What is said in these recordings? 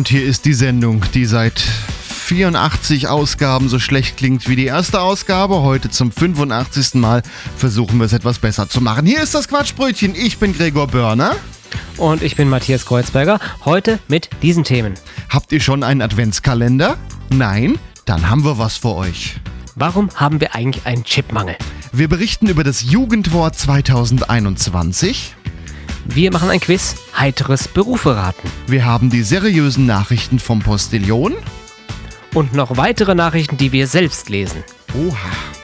Und hier ist die Sendung, die seit 84 Ausgaben so schlecht klingt wie die erste Ausgabe. Heute zum 85. Mal versuchen wir es etwas besser zu machen. Hier ist das Quatschbrötchen. Ich bin Gregor Börner. Und ich bin Matthias Kreuzberger. Heute mit diesen Themen. Habt ihr schon einen Adventskalender? Nein? Dann haben wir was für euch. Warum haben wir eigentlich einen Chipmangel? Wir berichten über das Jugendwort 2021. Wir machen ein Quiz, heiteres Berufe raten. Wir haben die seriösen Nachrichten vom Postillon. Und noch weitere Nachrichten, die wir selbst lesen. Oha.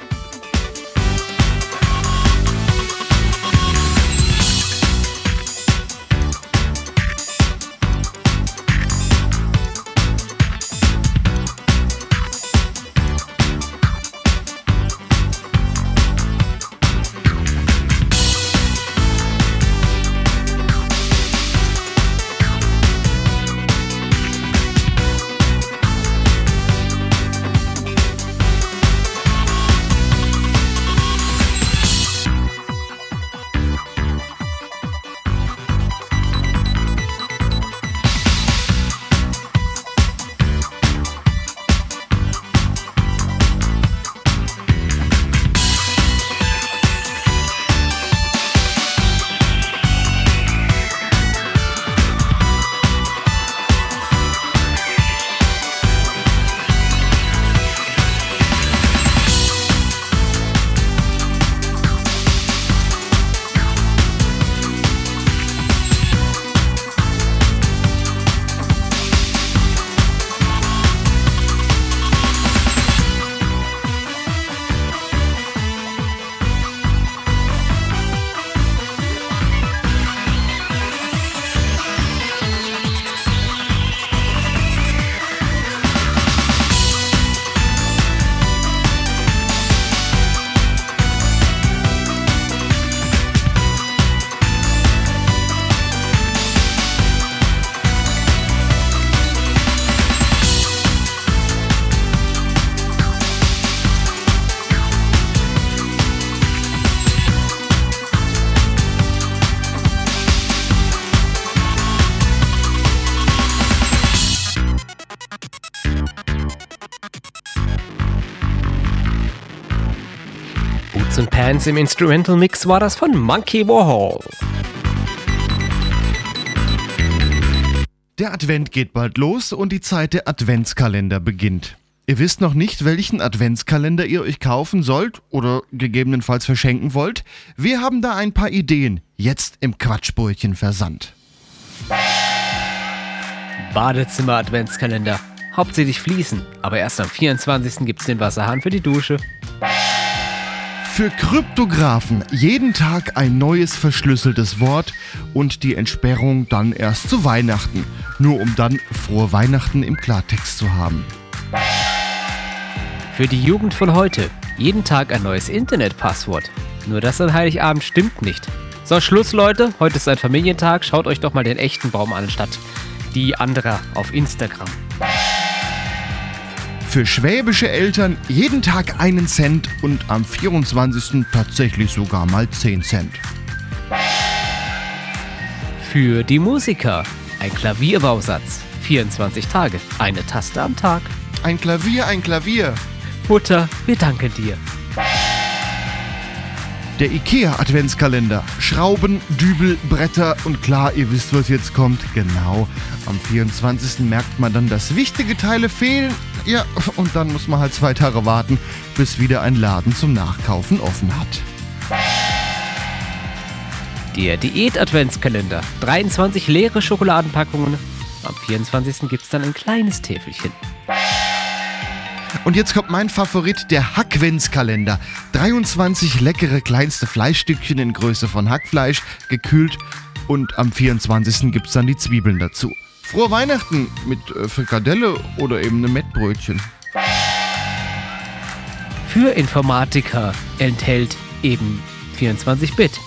Pants im Instrumental Mix war das von Monkey Warhol. Der Advent geht bald los und die Zeit der Adventskalender beginnt. Ihr wisst noch nicht, welchen Adventskalender ihr euch kaufen sollt oder gegebenenfalls verschenken wollt? Wir haben da ein paar Ideen, jetzt im Quatschbrötchen versandt. Badezimmer Adventskalender. Hauptsächlich fließen, aber erst am 24. gibt's den Wasserhahn für die Dusche. Für Kryptografen jeden Tag ein neues verschlüsseltes Wort und die Entsperrung dann erst zu Weihnachten, nur um dann frohe Weihnachten im Klartext zu haben. Für die Jugend von heute. Jeden Tag ein neues Internetpasswort. Nur das an Heiligabend stimmt nicht. So, Schluss, Leute. Heute ist ein Familientag. Schaut euch doch mal den echten Baum an, statt die anderer auf Instagram. Für schwäbische Eltern jeden Tag einen Cent und am 24. tatsächlich sogar mal 10 Cent. Für die Musiker. Ein Klavierbausatz. 24 Tage. Eine Taste am Tag. Ein Klavier, ein Klavier. Mutter, wir danken dir. Der IKEA Adventskalender. Schrauben, Dübel, Bretter und klar, ihr wisst, was jetzt kommt. Genau. Am 24. merkt man dann, dass wichtige Teile fehlen. Ja, und dann muss man halt zwei Tage warten, bis wieder ein Laden zum Nachkaufen offen hat. Der Diät-Adventskalender. 23 leere Schokoladenpackungen. Am 24. gibt's dann ein kleines Täfelchen. Und jetzt kommt mein Favorit, der Hackventskalender. 23 leckere kleinste Fleischstückchen in Größe von Hackfleisch, gekühlt. Und am 24. gibt's dann die Zwiebeln dazu. Frohe Weihnachten mit äh, Frikadelle oder eben einem Mettbrötchen. Für Informatiker enthält eben 24-Bit.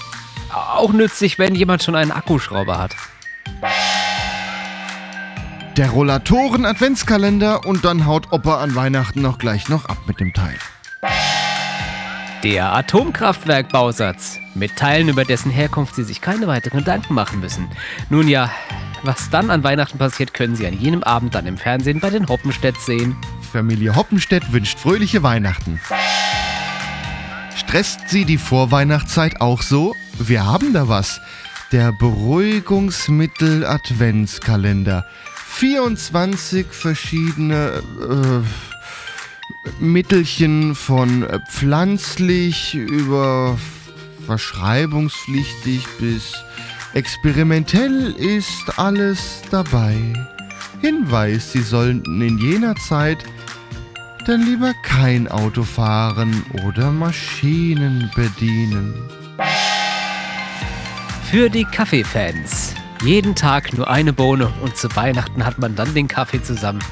Auch nützlich, wenn jemand schon einen Akkuschrauber hat. Der Rollatoren Adventskalender und dann haut Opa an Weihnachten noch gleich noch ab mit dem Teil. Der Atomkraftwerkbausatz. Mit Teilen, über dessen Herkunft Sie sich keine weiteren Gedanken machen müssen. Nun ja, was dann an Weihnachten passiert, können Sie an jenem Abend dann im Fernsehen bei den Hoppenstedts sehen. Familie Hoppenstedt wünscht fröhliche Weihnachten. Stresst Sie die Vorweihnachtszeit auch so? Wir haben da was. Der Beruhigungsmittel Adventskalender. 24 verschiedene äh, Mittelchen von äh, pflanzlich über verschreibungspflichtig bis experimentell ist alles dabei. Hinweis, Sie sollten in jener Zeit dann lieber kein Auto fahren oder Maschinen bedienen. Für die Kaffeefans. Jeden Tag nur eine Bohne und zu Weihnachten hat man dann den Kaffee zusammen,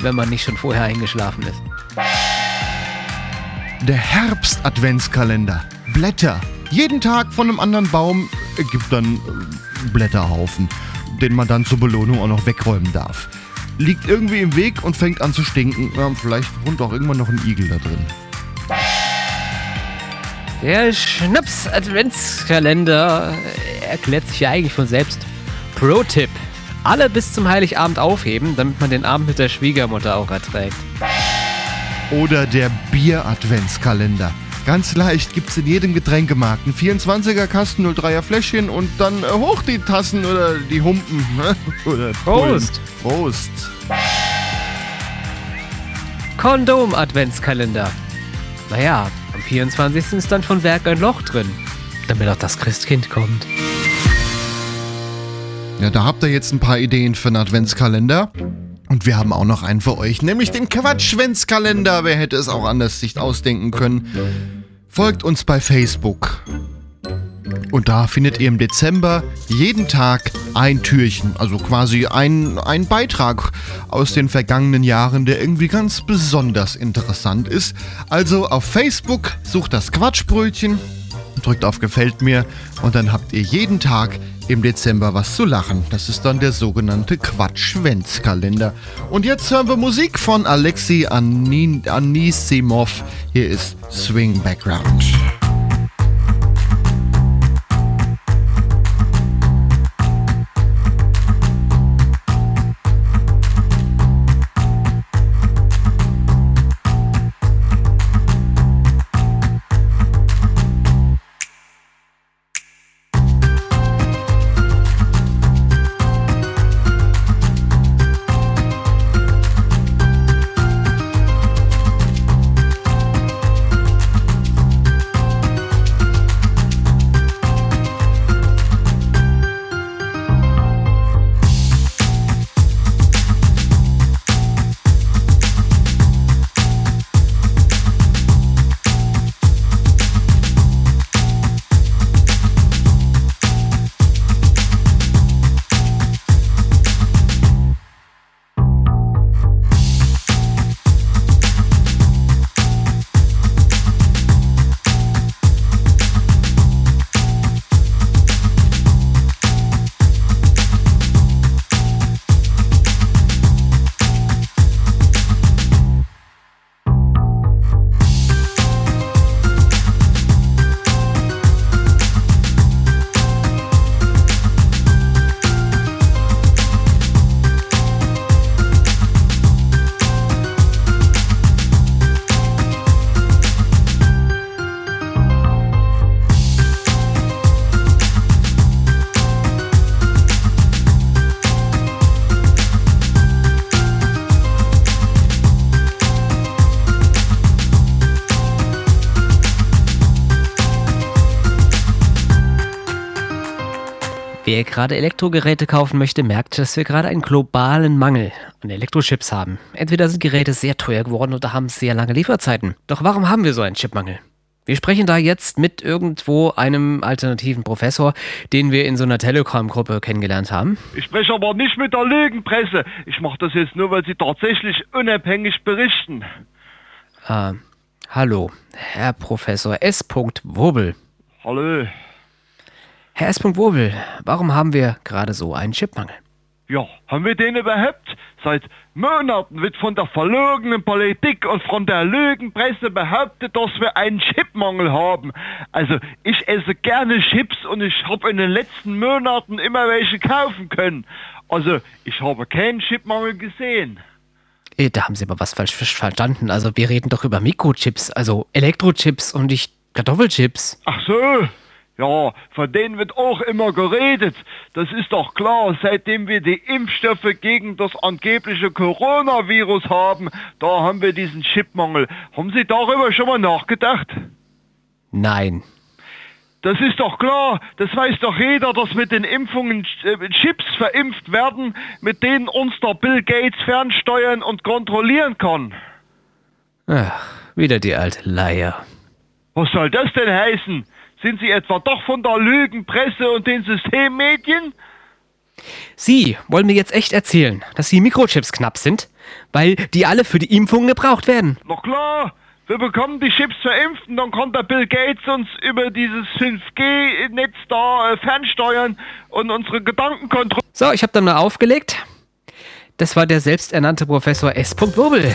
wenn man nicht schon vorher eingeschlafen ist. Der Herbst-Adventskalender. Blätter. Jeden Tag von einem anderen Baum gibt dann äh, Blätterhaufen, den man dann zur Belohnung auch noch wegräumen darf. Liegt irgendwie im Weg und fängt an zu stinken. Ja, vielleicht wohnt auch irgendwann noch ein Igel da drin. Der Schnaps-Adventskalender erklärt sich ja eigentlich von selbst. Pro-Tipp: Alle bis zum Heiligabend aufheben, damit man den Abend mit der Schwiegermutter auch erträgt. Oder der Bier-Adventskalender. Ganz leicht gibt's in jedem Getränkemarkt einen 24er Kasten 03er Fläschchen und dann äh, hoch die Tassen oder die Humpen. ne? oder Prost. Prost! Kondom-Adventskalender. Naja, am 24. ist dann von Werk ein Loch drin, damit auch das Christkind kommt. Ja, da habt ihr jetzt ein paar Ideen für einen Adventskalender. Und wir haben auch noch einen für euch, nämlich den Quatschschwänzkalender. Wer hätte es auch anders sich ausdenken können? Folgt uns bei Facebook. Und da findet ihr im Dezember jeden Tag ein Türchen, also quasi ein, ein Beitrag aus den vergangenen Jahren, der irgendwie ganz besonders interessant ist. Also auf Facebook sucht das Quatschbrötchen, drückt auf Gefällt mir und dann habt ihr jeden Tag im Dezember was zu lachen. Das ist dann der sogenannte Quatschwenzkalender. Und jetzt hören wir Musik von Alexei Anisimov. Hier ist Swing Background. Gerade Elektrogeräte kaufen möchte, merkt, dass wir gerade einen globalen Mangel an Elektrochips haben. Entweder sind Geräte sehr teuer geworden oder haben sehr lange Lieferzeiten. Doch warum haben wir so einen Chipmangel? Wir sprechen da jetzt mit irgendwo einem alternativen Professor, den wir in so einer Telegram-Gruppe kennengelernt haben. Ich spreche aber nicht mit der Lügenpresse. Ich mache das jetzt nur, weil sie tatsächlich unabhängig berichten. Äh, hallo, Herr Professor S. Wobel. Hallo. Herr S. Wobel, warum haben wir gerade so einen Chipmangel? Ja, haben wir den überhaupt? Seit Monaten wird von der verlogenen Politik und von der Lügenpresse behauptet, dass wir einen Chipmangel haben. Also ich esse gerne Chips und ich habe in den letzten Monaten immer welche kaufen können. Also ich habe keinen Chipmangel gesehen. Äh, Da haben Sie aber was falsch verstanden. Also wir reden doch über Mikrochips, also Elektrochips und nicht Kartoffelchips. Ach so. Ja, von denen wird auch immer geredet. Das ist doch klar, seitdem wir die Impfstoffe gegen das angebliche Coronavirus haben, da haben wir diesen Chipmangel. Haben Sie darüber schon mal nachgedacht? Nein. Das ist doch klar, das weiß doch jeder, dass mit den Impfungen äh, Chips verimpft werden, mit denen uns der Bill Gates fernsteuern und kontrollieren kann. Ach, wieder die alte Leier. Was soll das denn heißen? Sind Sie etwa doch von der Lügenpresse und den Systemmedien? Sie wollen mir jetzt echt erzählen, dass die Mikrochips knapp sind, weil die alle für die Impfungen gebraucht werden. Na klar, wir bekommen die Chips verimpft und dann kann der Bill Gates uns über dieses 5G-Netz da äh, fernsteuern und unsere Gedanken kontrollieren. So, ich habe dann mal aufgelegt. Das war der selbsternannte Professor S. Wirbel.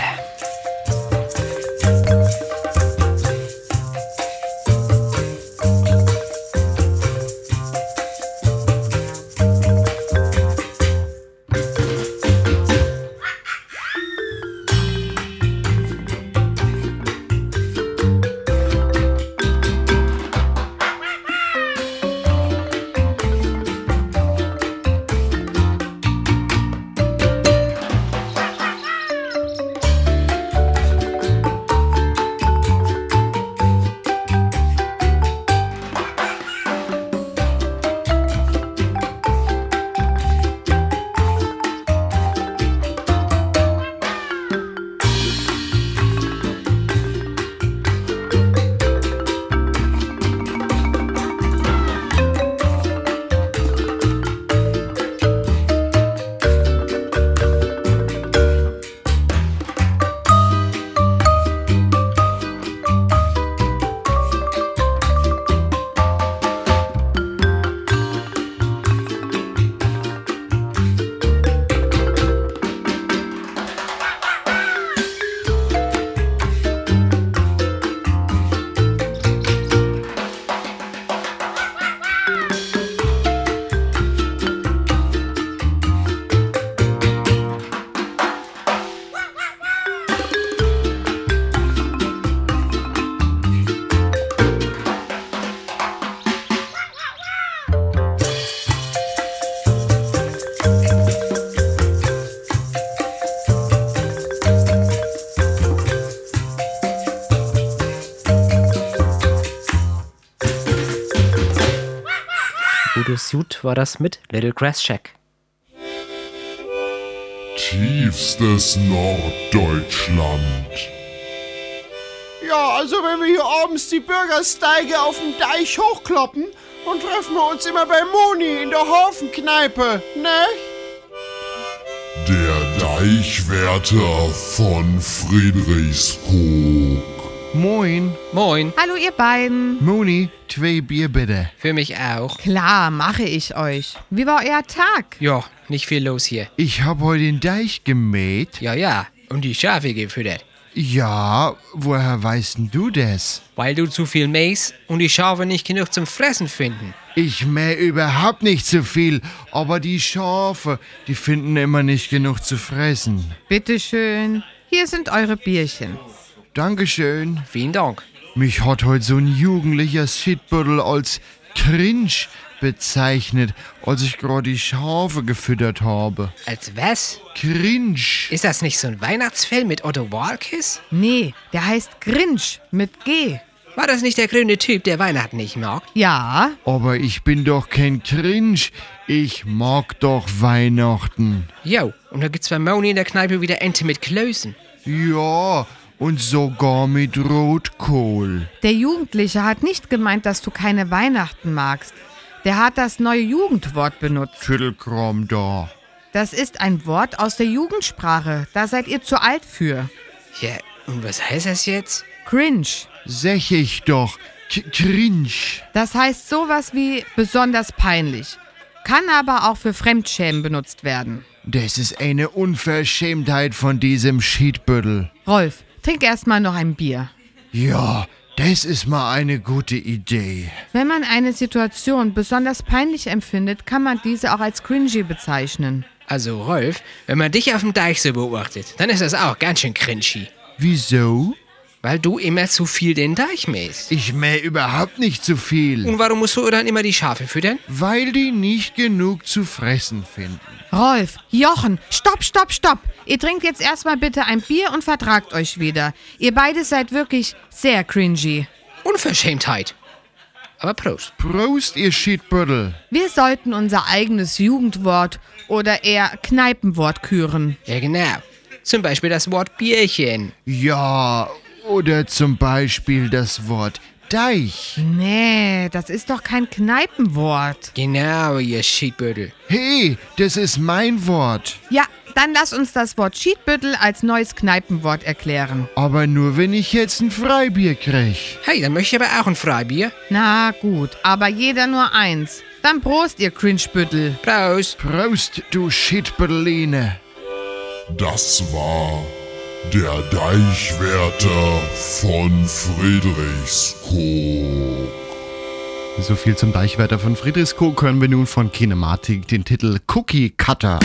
War das mit Little Grass Shack. Tiefstes Norddeutschland. Ja, also wenn wir hier abends die Bürgersteige auf dem Deich hochkloppen, dann treffen wir uns immer bei Moni in der Hafenkneipe, ne? Der Deichwärter von Friedrichskoog. Moin. Moin. Hallo ihr beiden. Moni, zwei Bier bitte. Für mich auch. Klar, mache ich euch. Wie war euer Tag? Ja, nicht viel los hier. Ich hab heute den Deich gemäht. Ja, ja. Und die Schafe gefüttert. Ja, woher weißt denn du das? Weil du zu viel mähst und die Schafe nicht genug zum Fressen finden. Ich mäh überhaupt nicht so viel, aber die Schafe, die finden immer nicht genug zu fressen. Bitteschön. Hier sind eure Bierchen. Dankeschön. Vielen Dank. Mich hat heute so ein jugendlicher Shitbüttel als cringe bezeichnet, als ich gerade die Schafe gefüttert habe. Als was? Cringe. Ist das nicht so ein Weihnachtsfilm mit Otto Walkes? Nee, der heißt Grinch mit G. War das nicht der grüne Typ, der Weihnachten nicht mag? Ja, Aber ich bin doch kein Cringe. Ich mag doch Weihnachten. Jo, und da gibt's bei Moni in der Kneipe wieder Ente mit Klößen. Ja, Und sogar mit Rotkohl. Der Jugendliche hat nicht gemeint, dass du keine Weihnachten magst. Der hat das neue Jugendwort benutzt. Viertelkram da. Das ist ein Wort aus der Jugendsprache. Da seid ihr zu alt für. Ja, und was heißt das jetzt? Cringe. Sag ich doch. K cringe. Das heißt sowas wie besonders peinlich. Kann aber auch für Fremdschämen benutzt werden. Das ist eine Unverschämtheit von diesem Schiedbüttel. Rolf, trink erstmal noch ein Bier. Ja, das ist mal eine gute Idee. Wenn man eine Situation besonders peinlich empfindet, kann man diese auch als cringy bezeichnen. Also, Rolf, wenn man dich auf dem Deich so beobachtet, dann ist das auch ganz schön cringy. Wieso? Weil du immer zu viel den Deich mähst. Ich mäh überhaupt nicht zu viel. Und warum musst du dann immer die Schafe füttern? Weil die nicht genug zu fressen finden. Rolf, Jochen, stopp, stopp, stopp. Ihr trinkt jetzt erstmal bitte ein Bier und vertragt euch wieder. Ihr beide seid wirklich sehr cringy. Unverschämtheit. Aber Prost. Prost, ihr Schiedbüttel. Wir sollten unser eigenes Jugendwort oder eher Kneipenwort küren. Ja, genau. Zum Beispiel das Wort Bierchen. Ja, oder zum Beispiel das Wort Deich. Nee, das ist doch kein Kneipenwort. Genau, ihr Schiedbüttel. Hey, das ist mein Wort. Ja, dann lass uns das Wort Schiedbüttel als neues Kneipenwort erklären. Aber nur, wenn ich jetzt ein Freibier krieg. Hey, dann möchte ich aber auch ein Freibier. Na gut, aber jeder nur eins. Dann Prost, ihr Cringebüttel. Prost. Prost, du Schiedbütteline. Das war der Deichwärter von Friedrichskoog. So viel zum Deichwärter von Friedrichskoog hören wir nun von Kinematik den Titel Cookie Cutter.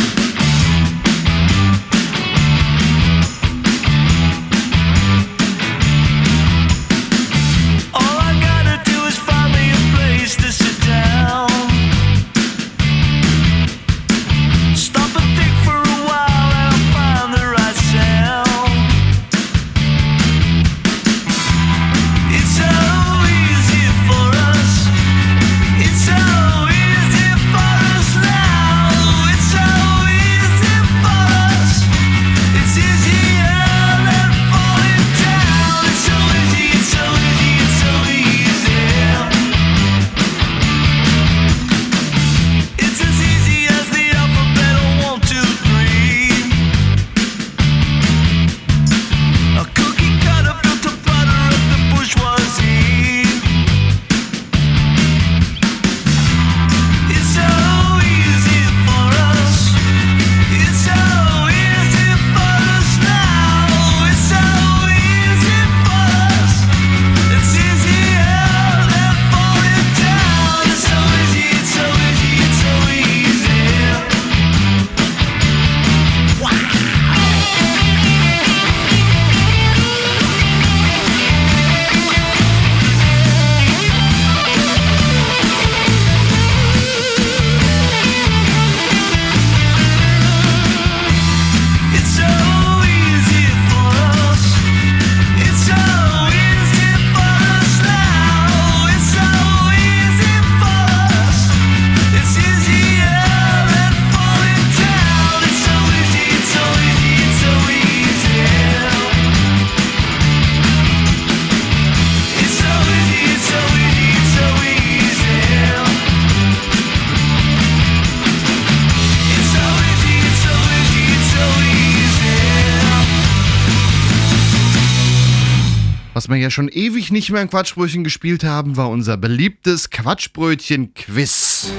Was wir ja schon ewig nicht mehr in Quatschbrötchen gespielt haben, war unser beliebtes Quatschbrötchen-Quiz.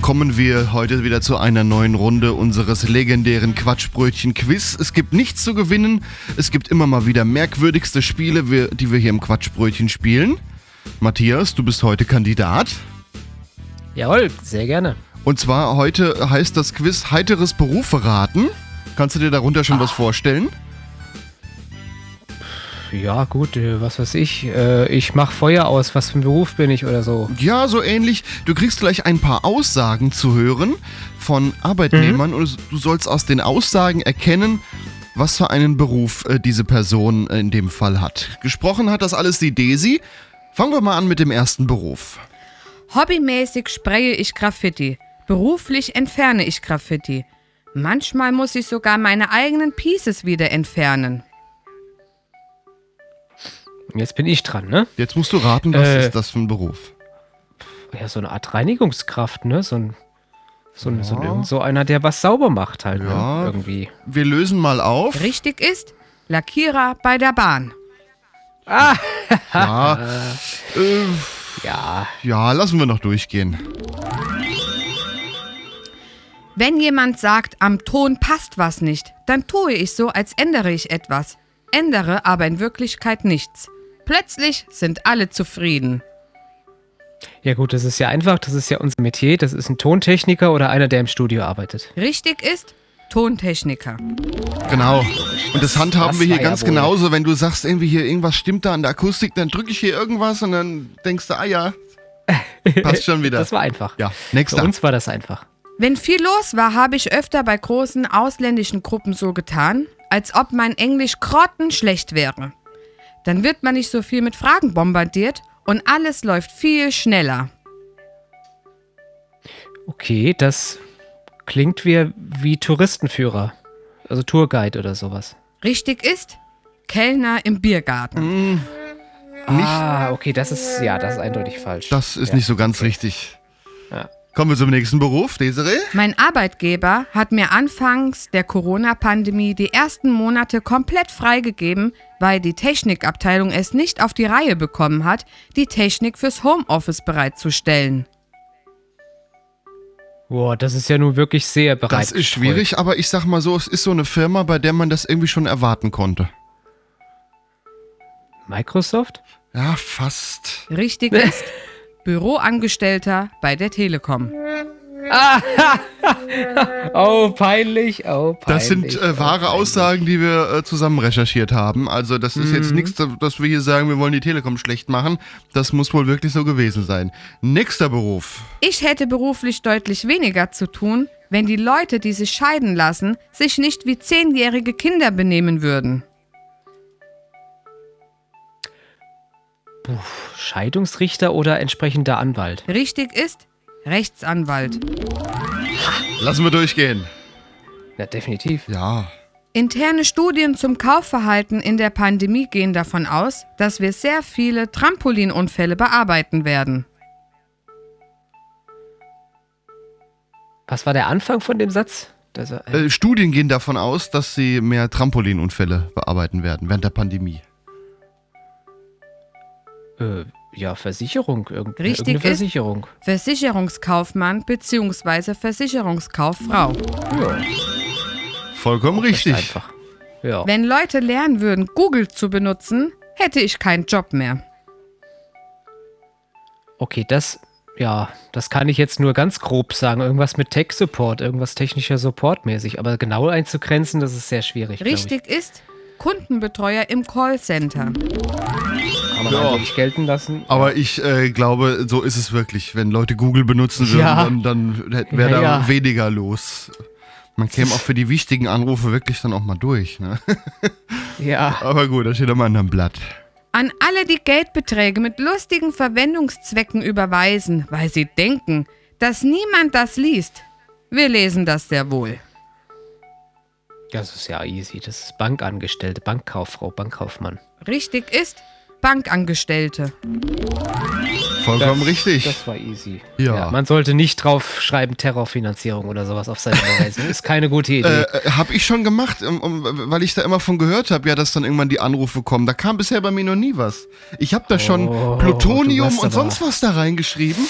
Kommen wir heute wieder zu einer neuen Runde unseres legendären Quatschbrötchen-Quiz. Es gibt nichts zu gewinnen. Es gibt immer mal wieder merkwürdigste Spiele, die wir hier im Quatschbrötchen spielen. Matthias, du bist heute Kandidat. Jawohl, sehr gerne. Und zwar heute heißt das Quiz Heiteres Berufe raten. Kannst du dir darunter schon was vorstellen? Ja, gut, äh, was weiß ich. Äh, ich mach Feuer aus. Was für ein Beruf bin ich oder so? Ja, so ähnlich. Du kriegst gleich ein paar Aussagen zu hören von Arbeitnehmern und du sollst aus den Aussagen erkennen, was für einen Beruf äh, diese Person äh, in dem Fall hat. Gesprochen hat das alles die Desi. Fangen wir mal an mit dem ersten Beruf. Hobbymäßig spreche ich Graffiti. Beruflich entferne ich Graffiti. Manchmal muss ich sogar meine eigenen Pieces wieder entfernen. Jetzt bin ich dran, ne? Jetzt musst du raten, was Äh. ist das für ein Beruf? Ja, so eine Art Reinigungskraft, ne? So ein, so, ein, so, ein, so einer, der was sauber macht halt, Ja. ne? Irgendwie. Wir lösen mal auf. Richtig ist, Lackierer bei der Bahn. Ja, äh, Ja, ja, lassen wir noch durchgehen. Wenn jemand sagt, am Ton passt was nicht, dann tue ich so, als ändere ich etwas. Ändere aber in Wirklichkeit nichts. Plötzlich sind alle zufrieden. ja gut, das ist ja einfach, das ist ja unser Metier, das ist ein Tontechniker oder einer, der im Studio arbeitet. Richtig ist, Tontechniker. Genau. Und das handhaben das wir hier ja ganz wohl- genauso. Wenn du sagst, irgendwie hier irgendwas stimmt da an der Akustik, dann drücke ich hier irgendwas und dann denkst du, ah ja, passt schon wieder. Das war einfach. ja, Für nächster. uns war das einfach. Wenn viel los war, habe ich öfter bei großen ausländischen Gruppen so getan, als ob mein Englisch grottenschlecht wäre. Dann wird man nicht so viel mit Fragen bombardiert und alles läuft viel schneller. Okay, das klingt wie, wie Touristenführer. Also Tourguide oder sowas. Richtig ist, Kellner im Biergarten. Ah, okay, das ist, ja, das ist eindeutig falsch. Das ist ja. nicht so ganz richtig. Ja. Kommen wir zum nächsten Beruf, Desiree. Mein Arbeitgeber hat mir anfangs der Corona-Pandemie die ersten Monate komplett freigegeben, weil die Technikabteilung es nicht auf die Reihe bekommen hat, die Technik fürs Homeoffice bereitzustellen. Boah, das ist ja nun wirklich sehr bereit. Das ist schwierig, aber ich sag mal so, es ist so eine Firma, bei der man das irgendwie schon erwarten konnte. Microsoft? Ja, fast. Richtig ist, Büroangestellter bei der Telekom. Oh, peinlich, oh, peinlich. Das sind äh, wahre oh, Aussagen, die wir äh, zusammen recherchiert haben. Also das ist Mhm. jetzt nichts, dass wir hier sagen, wir wollen die Telekom schlecht machen. Das muss wohl wirklich so gewesen sein. Nächster Beruf. Ich hätte beruflich deutlich weniger zu tun, wenn die Leute, die sich scheiden lassen, sich nicht wie zehnjährige Kinder benehmen würden. Scheidungsrichter oder entsprechender Anwalt? Richtig ist, Rechtsanwalt. Lassen wir durchgehen. Na, definitiv. Ja. Interne Studien zum Kaufverhalten in der Pandemie gehen davon aus, dass wir sehr viele Trampolinunfälle bearbeiten werden. Was war der Anfang von dem Satz? Das, äh, Äh, Studien gehen davon aus, dass sie mehr Trampolinunfälle bearbeiten werden während der Pandemie. Äh, ja, Versicherung. Irgend, Richtig irgendeine ist- Versicherung. Versicherungskaufmann bzw. Versicherungskauffrau. Ja, Vollkommen richtig. einfach. Ja. Wenn Leute lernen würden, Google zu benutzen, hätte ich keinen Job mehr. Okay, das, ja, das kann ich jetzt nur ganz grob sagen. Irgendwas mit Tech-Support, irgendwas technischer Support mäßig. Aber genau einzugrenzen, das ist sehr schwierig. Richtig ist, Kundenbetreuer im Callcenter. Man Ja. eigentlich gelten lassen. Aber ich äh, glaube, so ist es wirklich. Wenn Leute Google benutzen würden, Ja. dann, dann wäre Ja, da ja. weniger los. Man käme auch für die wichtigen Anrufe wirklich dann auch mal durch. Ne? Ja. Aber gut, da steht am anderen Blatt. An alle, die Geldbeträge mit lustigen Verwendungszwecken überweisen, weil sie denken, dass niemand das liest. Wir lesen das sehr wohl. Das ist ja easy. Das ist Bankangestellte, Bankkauffrau, Bankkaufmann. Richtig ist, Bankangestellte. Vollkommen Das- richtig. Das war easy. Ja. man sollte nicht drauf schreiben Terrorfinanzierung oder sowas auf seine Überweisung. Ist keine gute Idee. Äh, habe ich schon gemacht, um, um, weil ich da immer von gehört habe, ja, dass dann irgendwann die Anrufe kommen. Da kam bisher bei mir noch nie was. Ich habe da schon Oh, Plutonium du weißt und sonst was da reingeschrieben.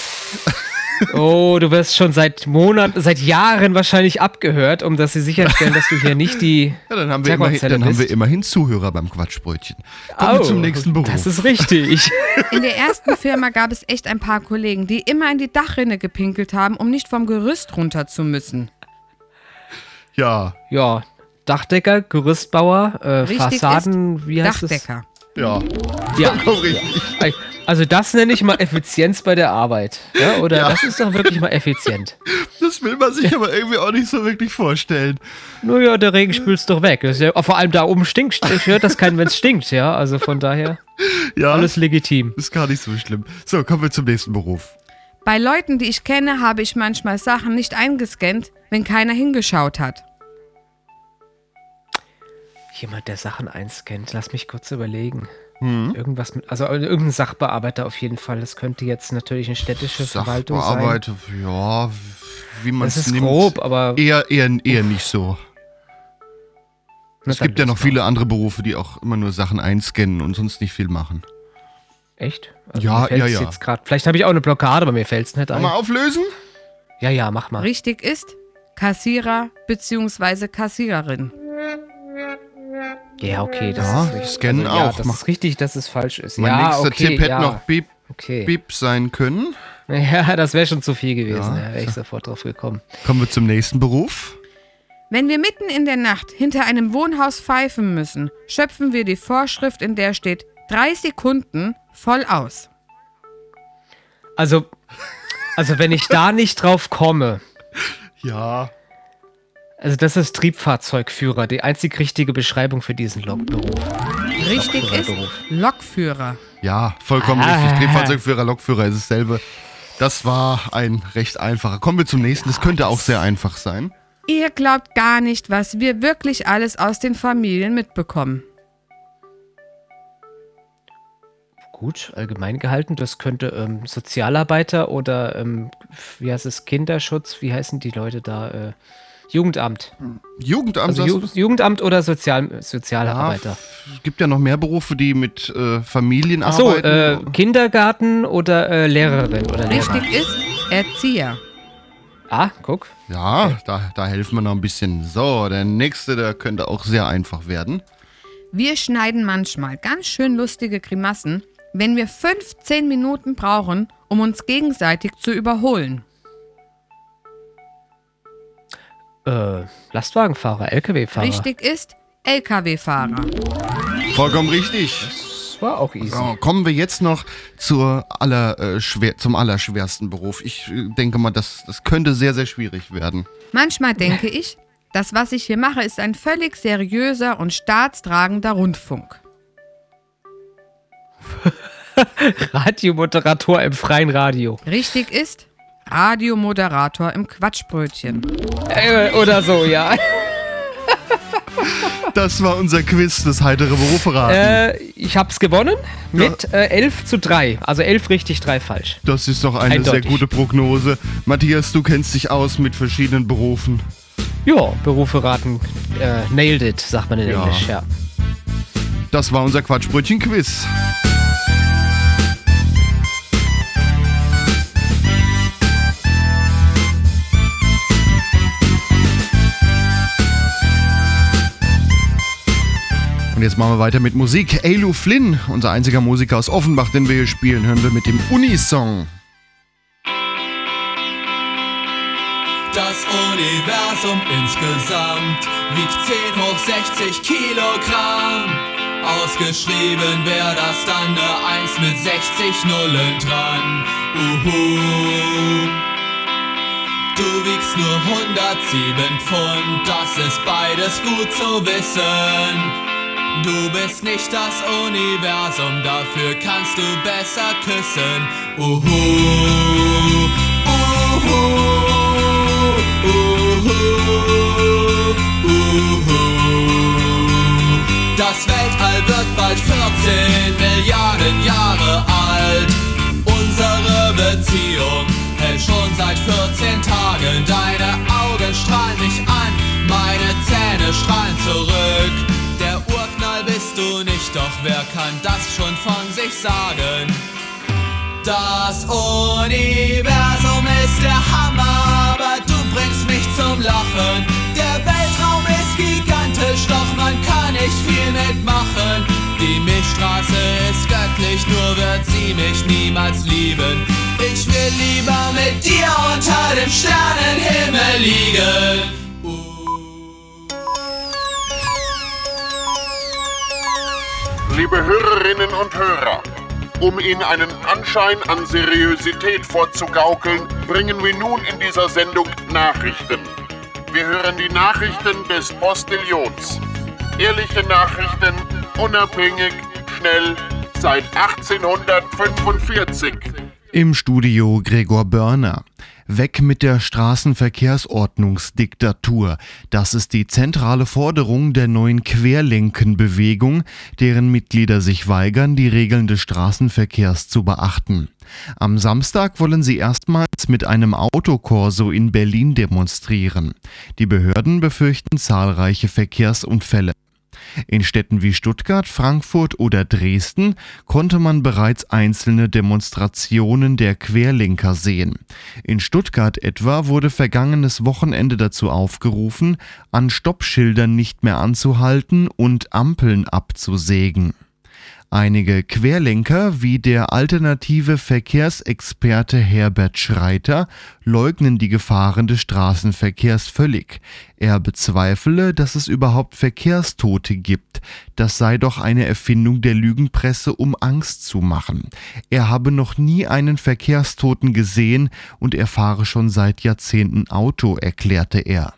Oh, du wirst schon seit Monaten, seit Jahren wahrscheinlich abgehört, um dass sie sicherstellen, dass du hier nicht die Ja, dann haben wir, immerhin, dann haben wir immerhin Zuhörer beim Quatschbrötchen. Kommen wir Au, zum nächsten Beruf. Das ist richtig. In der ersten Firma gab es echt ein paar Kollegen, die immer in die Dachrinne gepinkelt haben, um nicht vom Gerüst runter zu müssen. ja, ja, Dachdecker, Gerüstbauer, äh, Richtig Fassaden, wie heißt Dachdecker. es? Ja. Richtig. Also das nenne ich mal Effizienz bei der Arbeit. Ja, oder Ja. das ist doch wirklich mal effizient. Das will man sich aber irgendwie auch nicht so wirklich vorstellen. Naja, der Regen spült's doch weg. Das ist ja, vor allem da oben stinkt. Ich hört das keinen, wenn es stinkt, ja. Also von daher Ja, alles legitim. ist gar nicht so schlimm. So, kommen wir zum nächsten Beruf. Bei Leuten, die ich kenne, habe ich manchmal Sachen nicht eingescannt, wenn keiner hingeschaut hat. Jemand, der Sachen einscannt. Lass mich kurz überlegen. Hm. Irgendwas mit, also irgendein Sachbearbeiter auf jeden Fall. Das könnte jetzt natürlich eine städtische Verwaltung sein. Sachbearbeiter, ja, wie man Das es ist nimmt. grob, aber Eher, eher, eher nicht so. Na, Es gibt ja ist noch viele andere Berufe, die auch immer nur Sachen einscannen und sonst nicht viel machen. Echt? Ja, mir fällt's ja, ja. Jetzt grad, vielleicht habe ich auch eine Blockade, aber mir fällt es nicht ein. wir auflösen? Ja, ja, mach mal. Richtig ist Kassierer bzw. Kassiererin. Ja, okay, das Ja, ist richtig. scannen also, ja, auch. Das Mach- ist richtig, dass es falsch ist. Mein ja, nächster okay, Tipp hätte ja. noch Bip, Okay. Bip sein können. Ja, das wäre schon zu viel gewesen. Ja. Ja, wäre ich sofort drauf gekommen. Kommen wir zum nächsten Beruf. Wenn wir mitten in der Nacht hinter einem Wohnhaus pfeifen müssen, schöpfen wir die Vorschrift, in der steht drei Sekunden voll aus. Also, also wenn ich da nicht drauf komme, Ja. Also das ist Triebfahrzeugführer, die einzig richtige Beschreibung für diesen Log Beruf. Richtig ist. Lokführer. Ja, vollkommen Ah. richtig. Triebfahrzeugführer, Lokführer ist dasselbe. Das war ein recht einfacher. Kommen wir zum nächsten. Das könnte auch sehr einfach sein. Ihr glaubt gar nicht, was wir wirklich alles aus den Familien mitbekommen. Gut, allgemein gehalten. Das könnte ähm, Sozialarbeiter oder, ähm, wie heißt es, Kinderschutz, wie heißen die Leute da? Äh, Jugendamt. Jugendamt, Also Ju Jugendamt oder Sozial Sozialarbeiter. es gibt ja noch mehr Berufe, die mit äh, Familien Ach so, arbeiten. äh, Kindergarten oder äh, Lehrerin oder Lehrer. Richtig ist Erzieher. Ah, guck. ja, da, da helfen wir noch ein bisschen. So, der nächste, der könnte auch sehr einfach werden. Wir schneiden manchmal ganz schön lustige Grimassen, wenn wir 15 Minuten brauchen, um uns gegenseitig zu überholen. Äh, Lastwagenfahrer, LKW-Fahrer. Richtig ist Lkw-Fahrer. Vollkommen richtig. Das war auch easy. So, kommen wir jetzt noch zur aller, äh, schwer, zum allerschwersten Beruf. Ich äh, denke mal, das, das könnte sehr, sehr schwierig werden. Manchmal denke ich, das, was ich hier mache, ist ein völlig seriöser und staatstragender Rundfunk. Radiomoderator im freien Radio. Richtig ist Radiomoderator im Quatschbrötchen. Äh, oder so, ja. Das war unser Quiz, das heitere Berufe raten. Äh, ich hab's gewonnen mit äh, 11 zu 3. Also 11 richtig, 3 falsch. Das ist doch eine Eindeutig. sehr gute Prognose. Matthias, du kennst dich aus mit verschiedenen Berufen. Ja, Berufe raten. Äh, nailed it, sagt man in Ja. Englisch, ja. Das war unser Quatschbrötchen-Quiz. Und jetzt machen wir weiter mit Musik. Ailu Flynn, unser einziger Musiker aus Offenbach, den wir hier spielen, hören wir mit dem Unisong. Das Universum insgesamt wiegt 10 hoch 60 Kilogramm. Ausgeschrieben wäre das dann eine 1 mit 60 Nullen dran. Uhu. Du wiegst nur 107 Pfund, das ist beides gut zu wissen. Du bist nicht das Universum, dafür kannst du besser küssen. Uhu, uhu, uhu, uhu. Das Weltall wird bald 14 Milliarden Jahre alt. Unsere Beziehung hält schon seit 14 Tagen. Deine Augen strahlen mich an, meine Zähne strahlen zurück. Bist du nicht, doch wer kann das schon von sich sagen? Das Universum ist der Hammer, aber du bringst mich zum Lachen. Der Weltraum ist gigantisch, doch man kann nicht viel mitmachen. Die Milchstraße ist göttlich, nur wird sie mich niemals lieben. Ich will lieber mit dir unter dem Sternenhimmel liegen. Liebe Hörerinnen und Hörer, um Ihnen einen Anschein an Seriosität vorzugaukeln, bringen wir nun in dieser Sendung Nachrichten. Wir hören die Nachrichten des Postillons. Ehrliche Nachrichten, unabhängig, schnell, seit 1845. Im Studio Gregor Börner. Weg mit der Straßenverkehrsordnungsdiktatur. Das ist die zentrale Forderung der neuen Querlenkenbewegung, deren Mitglieder sich weigern, die Regeln des Straßenverkehrs zu beachten. Am Samstag wollen sie erstmals mit einem Autokorso in Berlin demonstrieren. Die Behörden befürchten zahlreiche Verkehrsunfälle. In Städten wie Stuttgart, Frankfurt oder Dresden konnte man bereits einzelne Demonstrationen der Querlenker sehen. In Stuttgart etwa wurde vergangenes Wochenende dazu aufgerufen, an Stoppschildern nicht mehr anzuhalten und Ampeln abzusägen. Einige Querlenker wie der alternative Verkehrsexperte Herbert Schreiter leugnen die Gefahren des Straßenverkehrs völlig. Er bezweifle, dass es überhaupt Verkehrstote gibt. Das sei doch eine Erfindung der Lügenpresse, um Angst zu machen. Er habe noch nie einen Verkehrstoten gesehen und er fahre schon seit Jahrzehnten Auto, erklärte er.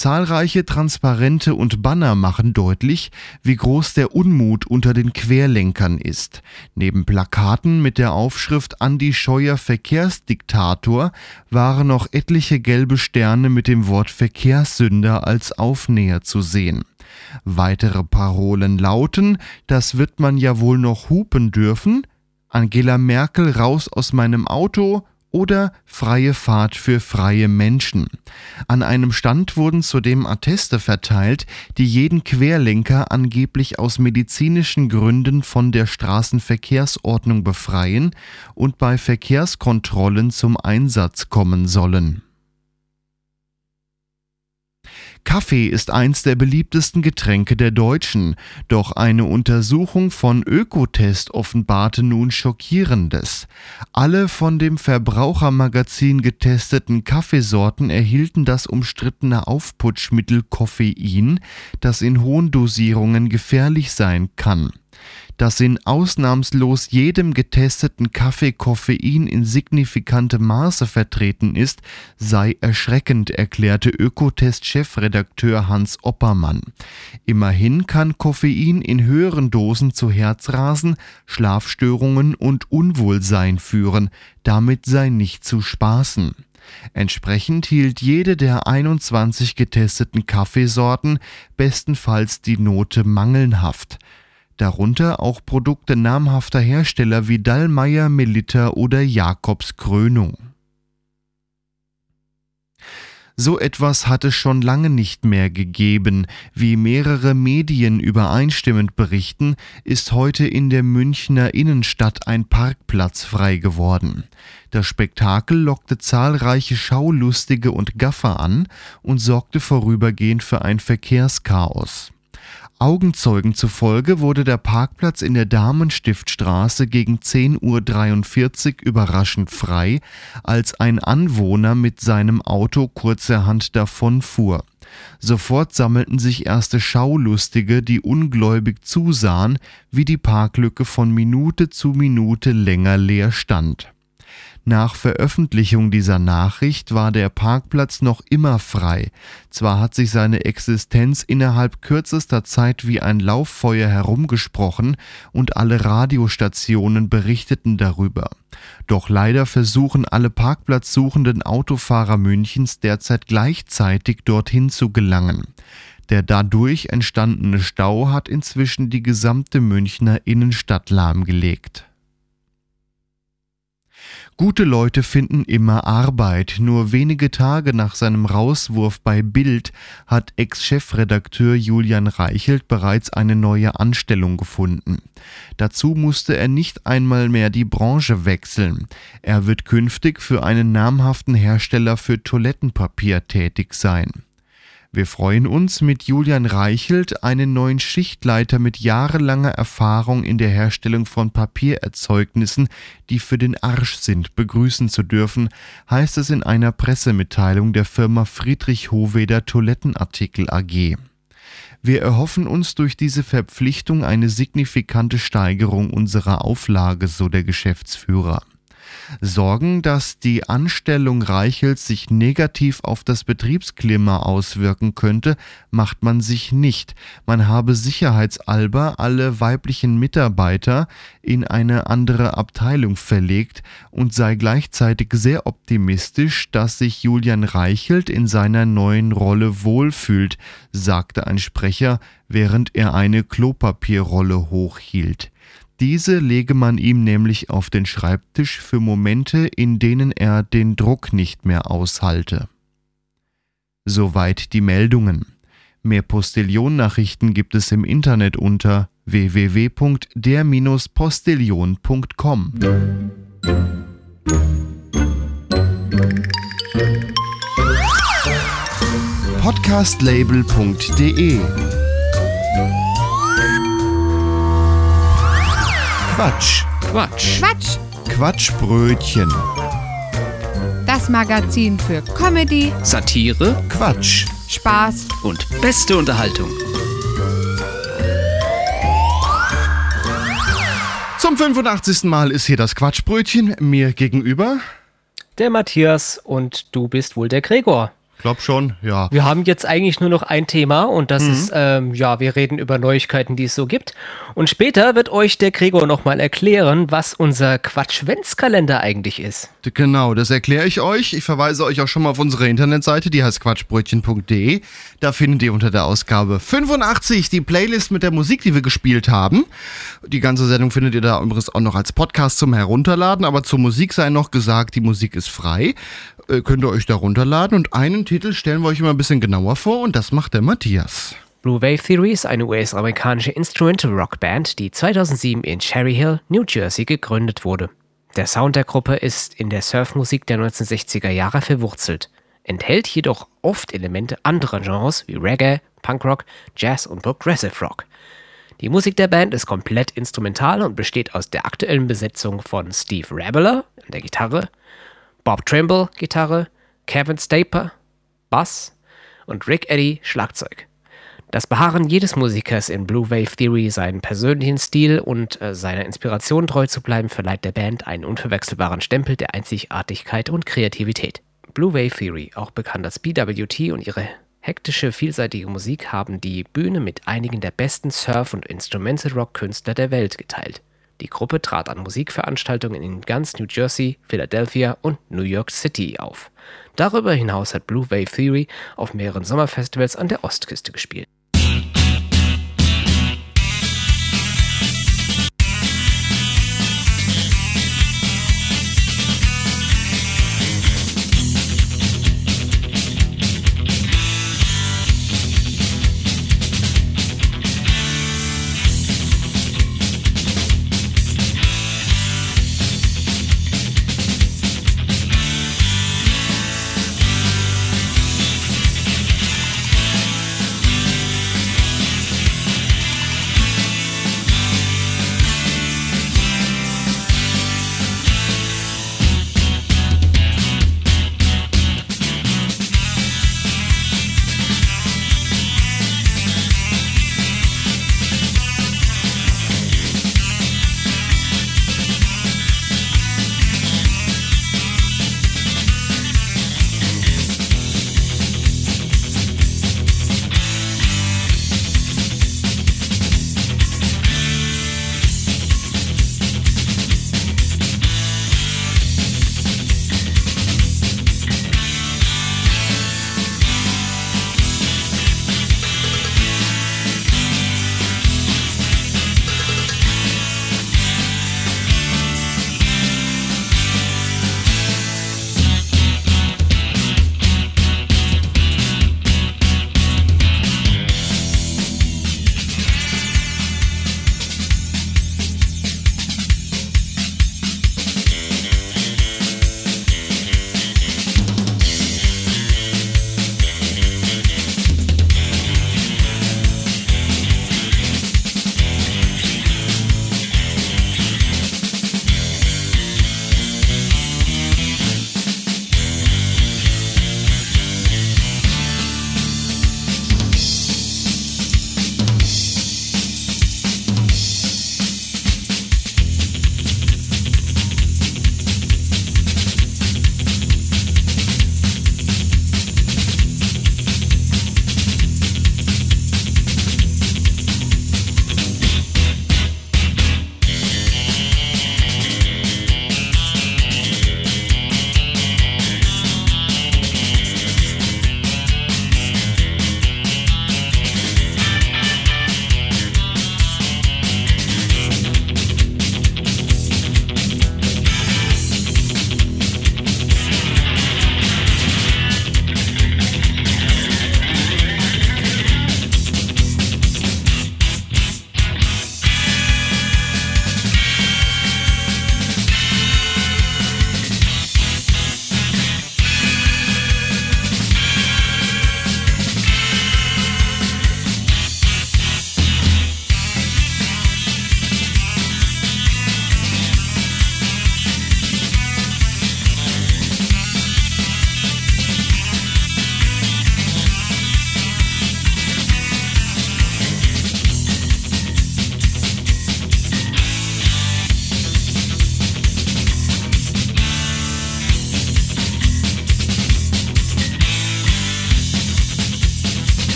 Zahlreiche Transparente und Banner machen deutlich, wie groß der Unmut unter den Querlenkern ist. Neben Plakaten mit der Aufschrift Andi Scheuer Verkehrsdiktator waren noch etliche gelbe Sterne mit dem Wort Verkehrssünder als Aufnäher zu sehen. Weitere Parolen lauten, das wird man ja wohl noch hupen dürfen, Angela Merkel raus aus meinem Auto oder freie Fahrt für freie Menschen. An einem Stand wurden zudem Atteste verteilt, die jeden Querlenker angeblich aus medizinischen Gründen von der Straßenverkehrsordnung befreien und bei Verkehrskontrollen zum Einsatz kommen sollen. Kaffee ist eins der beliebtesten Getränke der Deutschen, doch eine Untersuchung von Ökotest offenbarte nun Schockierendes. Alle von dem Verbrauchermagazin getesteten Kaffeesorten erhielten das umstrittene Aufputschmittel Koffein, das in hohen Dosierungen gefährlich sein kann dass in ausnahmslos jedem getesteten Kaffee Koffein in signifikantem Maße vertreten ist, sei erschreckend, erklärte Ökotest-Chefredakteur Hans Oppermann. Immerhin kann Koffein in höheren Dosen zu Herzrasen, Schlafstörungen und Unwohlsein führen, damit sei nicht zu spaßen. Entsprechend hielt jede der 21 getesteten Kaffeesorten bestenfalls die Note mangelnhaft darunter auch Produkte namhafter Hersteller wie Dallmayr, Melitta oder Jakobs Krönung. So etwas hat es schon lange nicht mehr gegeben. Wie mehrere Medien übereinstimmend berichten, ist heute in der Münchner Innenstadt ein Parkplatz frei geworden. Das Spektakel lockte zahlreiche Schaulustige und Gaffer an und sorgte vorübergehend für ein Verkehrschaos. Augenzeugen zufolge wurde der Parkplatz in der Damenstiftstraße gegen 10.43 Uhr überraschend frei, als ein Anwohner mit seinem Auto kurzerhand davonfuhr. Sofort sammelten sich erste Schaulustige, die ungläubig zusahen, wie die Parklücke von Minute zu Minute länger leer stand. Nach Veröffentlichung dieser Nachricht war der Parkplatz noch immer frei. Zwar hat sich seine Existenz innerhalb kürzester Zeit wie ein Lauffeuer herumgesprochen und alle Radiostationen berichteten darüber. Doch leider versuchen alle parkplatzsuchenden Autofahrer Münchens derzeit gleichzeitig dorthin zu gelangen. Der dadurch entstandene Stau hat inzwischen die gesamte Münchner Innenstadt lahmgelegt. Gute Leute finden immer Arbeit. Nur wenige Tage nach seinem Rauswurf bei Bild hat Ex-Chefredakteur Julian Reichelt bereits eine neue Anstellung gefunden. Dazu musste er nicht einmal mehr die Branche wechseln. Er wird künftig für einen namhaften Hersteller für Toilettenpapier tätig sein. Wir freuen uns, mit Julian Reichelt einen neuen Schichtleiter mit jahrelanger Erfahrung in der Herstellung von Papiererzeugnissen, die für den Arsch sind, begrüßen zu dürfen, heißt es in einer Pressemitteilung der Firma Friedrich Hohweder Toilettenartikel AG. Wir erhoffen uns durch diese Verpflichtung eine signifikante Steigerung unserer Auflage, so der Geschäftsführer. Sorgen, dass die Anstellung Reichels sich negativ auf das Betriebsklima auswirken könnte, macht man sich nicht. Man habe sicherheitsalber alle weiblichen Mitarbeiter in eine andere Abteilung verlegt und sei gleichzeitig sehr optimistisch, dass sich Julian Reichelt in seiner neuen Rolle wohlfühlt, sagte ein Sprecher, während er eine Klopapierrolle hochhielt. Diese lege man ihm nämlich auf den Schreibtisch für Momente, in denen er den Druck nicht mehr aushalte. Soweit die Meldungen. Mehr Postillon-Nachrichten gibt es im Internet unter www.der-postillon.com. Podcastlabel.de Quatsch. Quatsch. Quatsch, Quatschbrötchen. das Magazin für Comedy, Satire Quatsch. Spaß und beste Unterhaltung. Zum 85. Mal ist hier das Quatschbrötchen mir gegenüber. Der Matthias und du bist wohl der Gregor. Glaub schon, ja. Wir haben jetzt eigentlich nur noch ein Thema und das ist, ähm, ja, wir reden über Neuigkeiten, die es so gibt. Und später wird euch der Gregor nochmal erklären, was unser Quatschwenzkalender eigentlich ist. Genau, das erkläre ich euch. Ich verweise euch auch schon mal auf unsere Internetseite, die heißt quatschbrötchen.de. Da findet ihr unter der Ausgabe 85 die Playlist mit der Musik, die wir gespielt haben. Die ganze Sendung findet ihr da übrigens auch noch als Podcast zum Herunterladen, aber zur Musik sei noch gesagt, die Musik ist frei. Äh, könnt ihr euch da runterladen und einen Titel stellen wir euch immer ein bisschen genauer vor und das macht der Matthias. Blue Wave Theory ist eine US-amerikanische Instrumental-Rock-Band, die 2007 in Cherry Hill, New Jersey gegründet wurde. Der Sound der Gruppe ist in der Surfmusik der 1960er Jahre verwurzelt, enthält jedoch oft Elemente anderer Genres wie Reggae, Punkrock, Jazz und Progressive Rock. Die Musik der Band ist komplett instrumental und besteht aus der aktuellen Besetzung von Steve Rabeler an der Gitarre, Bob Trimble Gitarre, Kevin Staper Bass und Rick Eddy Schlagzeug. Das Beharren jedes Musikers in Blue Wave Theory, seinen persönlichen Stil und äh, seiner Inspiration treu zu bleiben, verleiht der Band einen unverwechselbaren Stempel der Einzigartigkeit und Kreativität. Blue Wave Theory, auch bekannt als BWT und ihre hektische, vielseitige Musik haben die Bühne mit einigen der besten Surf- und Instrumental-Rock-Künstler der Welt geteilt. Die Gruppe trat an Musikveranstaltungen in ganz New Jersey, Philadelphia und New York City auf. Darüber hinaus hat Blue Wave Theory auf mehreren Sommerfestivals an der Ostküste gespielt.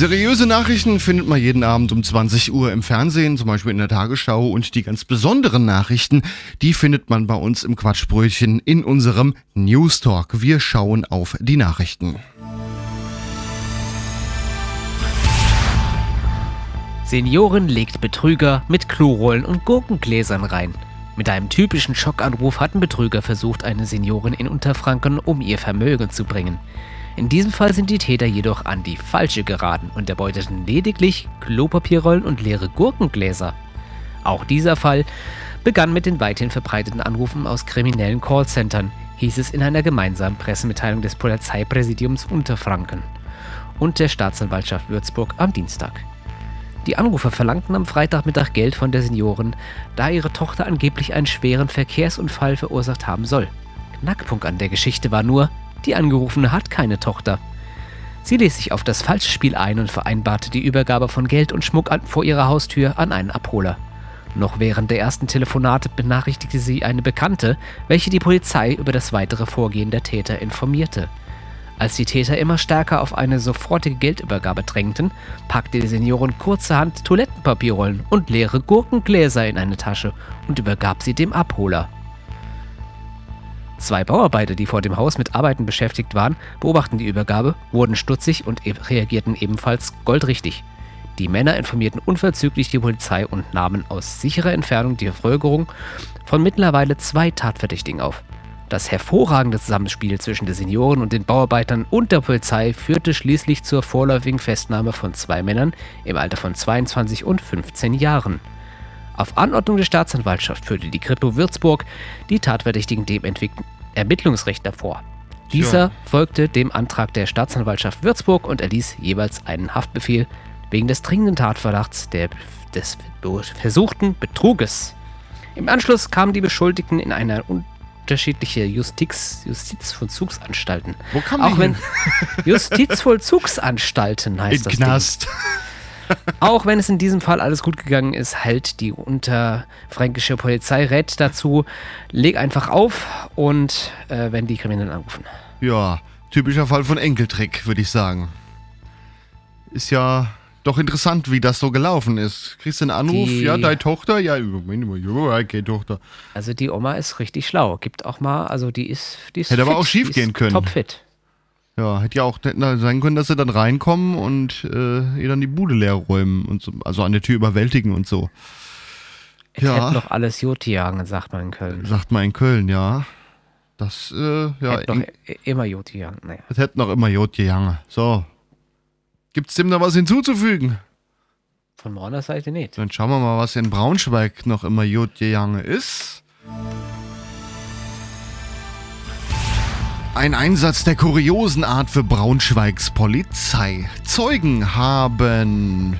Seriöse Nachrichten findet man jeden Abend um 20 Uhr im Fernsehen, zum Beispiel in der Tagesschau. Und die ganz besonderen Nachrichten, die findet man bei uns im Quatschbrötchen in unserem News Talk. Wir schauen auf die Nachrichten. Senioren legt Betrüger mit Klorollen und Gurkengläsern rein. Mit einem typischen Schockanruf hatten Betrüger versucht, eine Seniorin in Unterfranken um ihr Vermögen zu bringen. In diesem Fall sind die Täter jedoch an die falsche geraten und erbeuteten lediglich Klopapierrollen und leere Gurkengläser. Auch dieser Fall begann mit den weithin verbreiteten Anrufen aus kriminellen Callcentern, hieß es in einer gemeinsamen Pressemitteilung des Polizeipräsidiums Unterfranken und der Staatsanwaltschaft Würzburg am Dienstag. Die Anrufer verlangten am Freitagmittag Geld von der Seniorin, da ihre Tochter angeblich einen schweren Verkehrsunfall verursacht haben soll. Knackpunkt an der Geschichte war nur, die Angerufene hat keine Tochter. Sie ließ sich auf das falsche Spiel ein und vereinbarte die Übergabe von Geld und Schmuck an, vor ihrer Haustür an einen Abholer. Noch während der ersten Telefonate benachrichtigte sie eine Bekannte, welche die Polizei über das weitere Vorgehen der Täter informierte. Als die Täter immer stärker auf eine sofortige Geldübergabe drängten, packte die Seniorin kurzerhand Toilettenpapierrollen und leere Gurkengläser in eine Tasche und übergab sie dem Abholer. Zwei Bauarbeiter, die vor dem Haus mit Arbeiten beschäftigt waren, beobachten die Übergabe, wurden stutzig und e- reagierten ebenfalls goldrichtig. Die Männer informierten unverzüglich die Polizei und nahmen aus sicherer Entfernung die Verfolgerung von mittlerweile zwei Tatverdächtigen auf. Das hervorragende Zusammenspiel zwischen den Senioren und den Bauarbeitern und der Polizei führte schließlich zur vorläufigen Festnahme von zwei Männern im Alter von 22 und 15 Jahren. Auf Anordnung der Staatsanwaltschaft führte die Kripo Würzburg die Tatverdächtigen dem entwickelten Ermittlungsrichter vor. Dieser folgte dem Antrag der Staatsanwaltschaft Würzburg und erließ jeweils einen Haftbefehl wegen des dringenden Tatverdachts der, des versuchten Betruges. Im Anschluss kamen die Beschuldigten in eine unterschiedliche Justiz, Justizvollzugsanstalten. Wo kamen Auch wenn? Justizvollzugsanstalten heißt In das. Knast. Auch wenn es in diesem Fall alles gut gegangen ist, hält die unterfränkische Polizei rät dazu, leg einfach auf und äh, wenn die Kriminellen anrufen. Ja, typischer Fall von Enkeltrick, würde ich sagen. Ist ja doch interessant, wie das so gelaufen ist. Kriegst du einen Anruf? Die- Ja, deine Tochter? Ja, keine Tochter. Also die Oma ist richtig schlau. Gibt auch mal, also die ist, die ist Hätte aber fit, auch schief gehen können. Topfit. Ja, hätte ja auch sein können, dass sie dann reinkommen und äh, ihr dann die Bude leer räumen und so, also an der Tür überwältigen und so. Es Ja. hätte noch alles Jod gegangen, sagt man in Köln. Sagt man in Köln, ja. Das, äh, ja, hätte noch immer Jod gegangen. Naja. das hätte noch immer Jod gegangen. So. Gibt's dem da was hinzuzufügen? Von meiner Seite nicht. Dann schauen wir mal, was in Braunschweig noch immer Jod gegangen ist. Ein Einsatz der kuriosen Art für Braunschweigs Polizei. Zeugen haben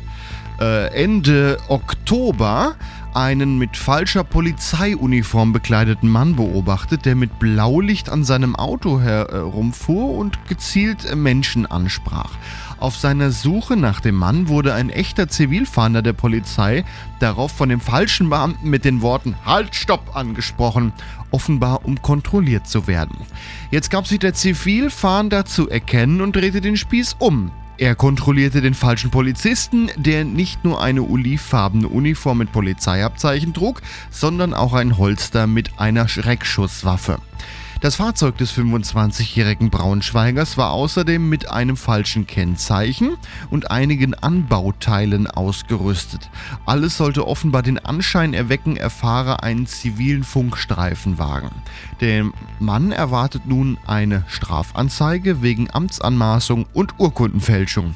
äh, Ende Oktober einen mit falscher Polizeiuniform bekleideten Mann beobachtet, der mit Blaulicht an seinem Auto herumfuhr und gezielt Menschen ansprach. Auf seiner Suche nach dem Mann wurde ein echter Zivilfahnder der Polizei darauf von dem falschen Beamten mit den Worten Halt, Stopp angesprochen, offenbar um kontrolliert zu werden. Jetzt gab sich der Zivilfahnder zu erkennen und drehte den Spieß um. Er kontrollierte den falschen Polizisten, der nicht nur eine olivfarbene Uniform mit Polizeiabzeichen trug, sondern auch ein Holster mit einer Schreckschusswaffe. Das Fahrzeug des 25-jährigen Braunschweigers war außerdem mit einem falschen Kennzeichen und einigen Anbauteilen ausgerüstet. Alles sollte offenbar den Anschein erwecken, er fahre einen zivilen Funkstreifenwagen. Der Mann erwartet nun eine Strafanzeige wegen Amtsanmaßung und Urkundenfälschung.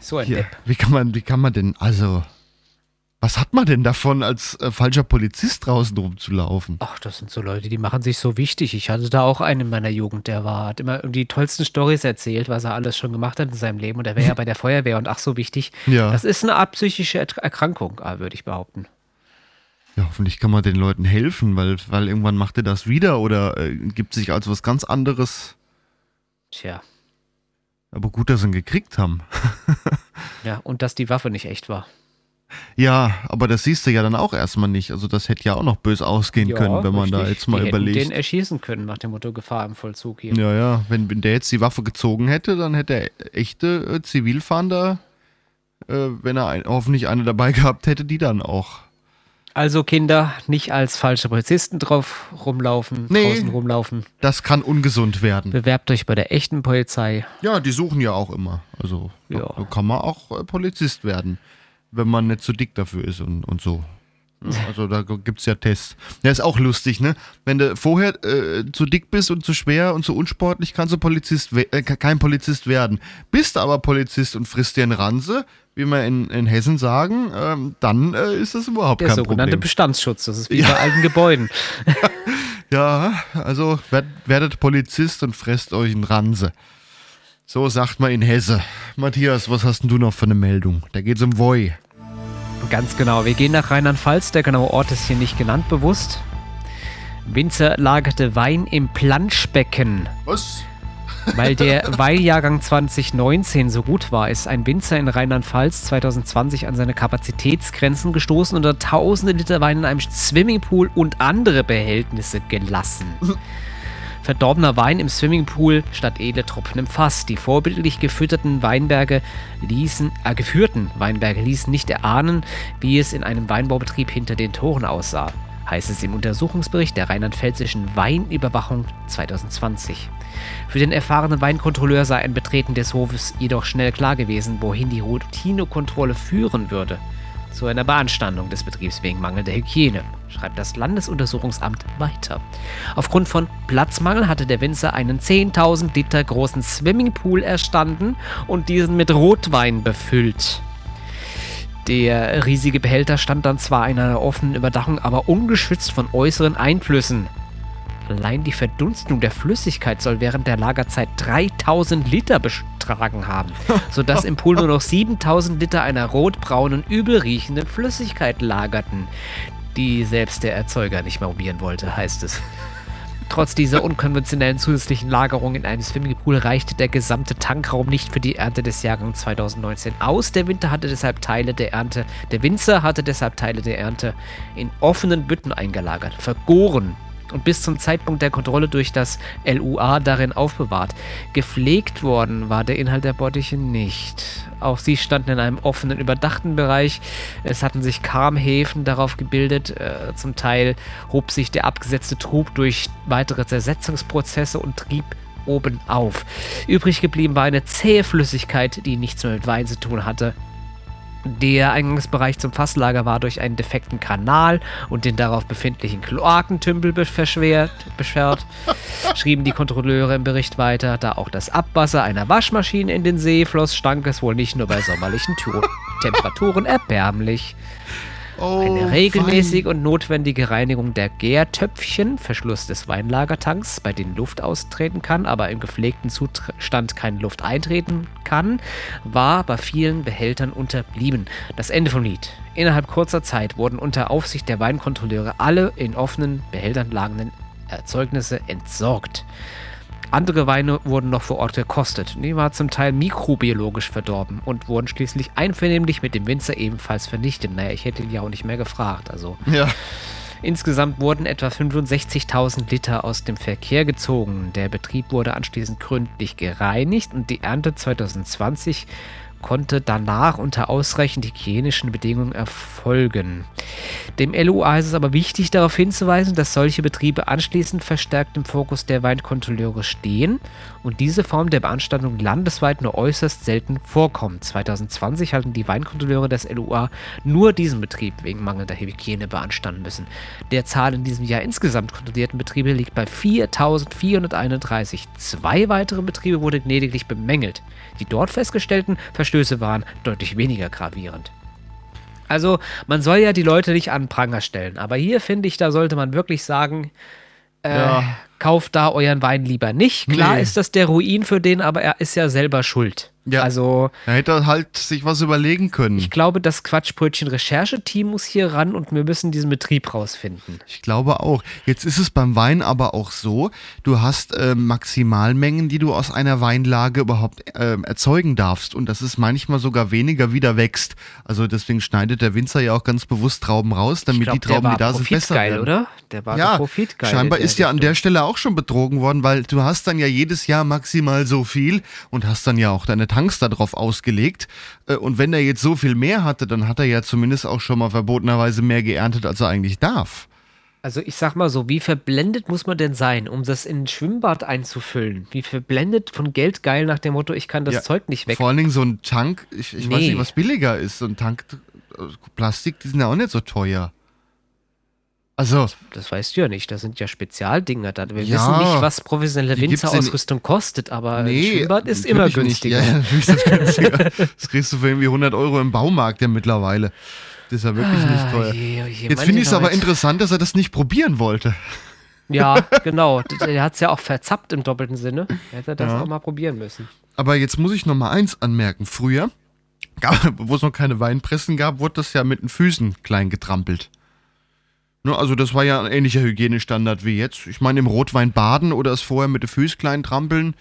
So ein Hier, Depp. wie kann man, wie kann man denn, also, was hat man denn davon, als äh, falscher Polizist draußen rumzulaufen? Ach, das sind so Leute, die machen sich so wichtig. Ich hatte da auch einen in meiner Jugend, der war, hat immer die tollsten Stories erzählt, was er alles schon gemacht hat in seinem Leben. Und er wäre ja bei der Feuerwehr und ach so wichtig. Ja. Das ist eine Art psychische Er- Erkrankung, ah, würde ich behaupten. Ja, hoffentlich kann man den Leuten helfen, weil, weil irgendwann macht er das wieder oder äh, gibt sich als was ganz anderes. Tja. Aber gut, dass sie ihn gekriegt haben. Ja, und dass die Waffe nicht echt war. Ja, aber das siehst du ja dann auch erstmal nicht. Also das hätte ja auch noch böse ausgehen können, wenn man da richtig. jetzt mal Die überlegt. den erschießen können nach dem Motto Gefahr im Vollzug hier. Ja, ja, wenn, wenn der jetzt die Waffe gezogen hätte, dann hätte der echte äh, Zivilfahnder, äh, wenn er ein, hoffentlich eine dabei gehabt hätte, die dann auch. Also Kinder, nicht als falsche Polizisten drauf rumlaufen, Nee. draußen rumlaufen. Das kann ungesund werden. Bewerbt euch bei der echten Polizei. Ja, die suchen ja auch immer. Also da, Ja. da kann man auch äh, Polizist werden, wenn man nicht zu dick dafür ist und, und so. Also da gibt es ja Tests. Ja, ist auch lustig, ne? Wenn du vorher äh, zu dick bist und zu schwer und zu unsportlich, kannst du Polizist äh, ke- kein Polizist werden. Bist aber Polizist und frisst dir einen Ranse, wie wir in, in Hessen sagen, ähm, dann äh, ist das überhaupt Der kein sogenannte Problem. Bestandsschutz. Das ist wie Ja. bei alten Gebäuden. Ja, also werd, werdet Polizist und fresst euch einen Ranse. So sagt man in Hesse. Matthias, was hast denn du noch für eine Meldung? Da geht's um Voi. Ganz genau. Wir gehen nach Rheinland-Pfalz. Der genaue Ort ist hier nicht genannt, bewusst. Winzer lagerte Wein im Planschbecken. Was? Weil der Weinjahrgang 2019 so gut war, ist ein Winzer in Rheinland-Pfalz 2020 an seine Kapazitätsgrenzen gestoßen und hat tausende Liter Wein in einem Swimmingpool und andere Behältnisse gelassen. Verdorbener Wein im Swimmingpool statt edle Tropfen im Fass. Die vorbildlich gefütterten Weinberge ließen, äh, geführten Weinberge ließen nicht erahnen, wie es in einem Weinbaubetrieb hinter den Toren aussah, heißt es im Untersuchungsbericht der rheinland-pfälzischen Weinüberwachung 2020. Für den erfahrenen Weinkontrolleur sei ein Betreten des Hofes jedoch schnell klar gewesen, wohin die Routinekontrolle führen würde. Zu einer Beanstandung des Betriebs wegen mangelnder Hygiene, schreibt das Landesuntersuchungsamt weiter. Aufgrund von Platzmangel hatte der Winzer einen 10.000 Liter großen Swimmingpool erstanden und diesen mit Rotwein befüllt. Der riesige Behälter stand dann zwar in einer offenen Überdachung, aber ungeschützt von äußeren Einflüssen. Allein die Verdunstung der Flüssigkeit soll während der Lagerzeit 3000 Liter betragen haben, sodass im Pool nur noch 7000 Liter einer rotbraunen, übel riechenden Flüssigkeit lagerten, die selbst der Erzeuger nicht mehr probieren wollte, heißt es. Trotz dieser unkonventionellen zusätzlichen Lagerung in einem Swimmingpool reichte der gesamte Tankraum nicht für die Ernte des Jahrgangs 2019 aus. Der Winter hatte deshalb Teile der Ernte, der Winzer hatte deshalb Teile der Ernte in offenen Bütten eingelagert, vergoren und bis zum Zeitpunkt der Kontrolle durch das LUA darin aufbewahrt. Gepflegt worden war der Inhalt der Bottiche nicht. Auch sie standen in einem offenen, überdachten Bereich. Es hatten sich Karmhäfen darauf gebildet. Äh, zum Teil hob sich der abgesetzte Trub durch weitere Zersetzungsprozesse und trieb oben auf. Übrig geblieben war eine zähe Flüssigkeit, die nichts mehr mit Wein zu tun hatte. Der Eingangsbereich zum Fasslager war durch einen defekten Kanal und den darauf befindlichen Kloakentümpel verschwert, beschwert, schrieben die Kontrolleure im Bericht weiter. Da auch das Abwasser einer Waschmaschine in den See floss, stank es wohl nicht nur bei sommerlichen Tu- Temperaturen erbärmlich. Oh, Eine regelmäßige und notwendige Reinigung der Gärtöpfchen, Verschluss des Weinlagertanks, bei denen Luft austreten kann, aber im gepflegten Zustand keine Luft eintreten kann, war bei vielen Behältern unterblieben. Das Ende vom Lied. Innerhalb kurzer Zeit wurden unter Aufsicht der Weinkontrolleure alle in offenen Behältern lagenden Erzeugnisse entsorgt. Andere Weine wurden noch vor Ort gekostet. Die waren zum Teil mikrobiologisch verdorben und wurden schließlich einvernehmlich mit dem Winzer ebenfalls vernichtet. Naja, ich hätte ihn ja auch nicht mehr gefragt. Also Ja. insgesamt wurden etwa 65.000 Liter aus dem Verkehr gezogen. Der Betrieb wurde anschließend gründlich gereinigt und die Ernte 2020 konnte danach unter ausreichend hygienischen Bedingungen erfolgen. Dem LUA ist es aber wichtig darauf hinzuweisen, dass solche Betriebe anschließend verstärkt im Fokus der Weinkontrolleure stehen und diese Form der Beanstandung landesweit nur äußerst selten vorkommt. 2020 hatten die Weinkontrolleure des LUA nur diesen Betrieb wegen mangelnder Hygiene beanstanden müssen. Der Zahl in diesem Jahr insgesamt kontrollierten Betriebe liegt bei 4.431. Zwei weitere Betriebe wurden lediglich bemängelt. Die dort festgestellten Verstöße waren deutlich weniger gravierend. Also, man soll ja die Leute nicht an Pranger stellen, aber hier finde ich, da sollte man wirklich sagen, äh, Ja. kauft da euren Wein lieber nicht. Klar Nee. ist das der Ruin für den, aber er ist ja selber schuld. Ja. Also Da hätte er halt sich was überlegen können. ich glaube, das Quatschbrötchen-Rechercheteam muss hier ran und wir müssen diesen Betrieb rausfinden. Ich glaube auch. Jetzt ist es beim Wein aber auch so, du hast äh, Maximalmengen, die du aus einer Weinlage überhaupt ähm, erzeugen darfst. Und das ist manchmal sogar weniger, wie der wächst. Also deswegen schneidet der Winzer ja auch ganz bewusst Trauben raus, damit glaub, die Trauben, die da sind, besser profitgeil, werden. oder? Der war ja, profitgeil. scheinbar in ist ja an der Stelle auch schon betrogen worden, weil du hast dann ja jedes Jahr maximal so viel und hast dann ja auch deine Tanks darauf ausgelegt. Äh, Und wenn er jetzt so viel mehr hatte, dann hat er ja zumindest auch schon mal verbotenerweise mehr geerntet, als er eigentlich darf. Also ich sag mal so, wie verblendet muss man denn sein, um das in ein Schwimmbad einzufüllen? Wie verblendet von Geld geil nach dem Motto, ich kann das Ja, Zeug nicht weg. Vor allen Dingen so ein Tank, ich, ich weiß Nee. nicht, was billiger ist. So ein Tank äh, Plastik, die sind ja auch nicht so teuer. Also, Das weißt du ja nicht, das sind ja Spezialdinger. Da. Wir Ja, wissen nicht, was professionelle Winzerausrüstung kostet, aber nee. Schwimmbad ist immer nicht. günstiger. Ja, ja, das günstiger. das kriegst du für irgendwie 100 Euro im Baumarkt ja mittlerweile. Das ist ja wirklich nicht Ah, teuer. je, oh je, Jetzt finde ich es aber interessant, dass er das nicht probieren wollte. Ja, genau. Der hat es ja auch verzappt im doppelten Sinne. Hätte er das Ja. auch mal probieren müssen. Aber jetzt muss ich noch mal eins anmerken. Früher, wo es noch keine Weinpressen gab, wurde das ja mit den Füßen klein getrampelt. Ne, also das war ja ein ähnlicher Hygienestandard wie jetzt. Ich meine, im Rotwein baden oder es vorher mit den Füßen klein trampeln.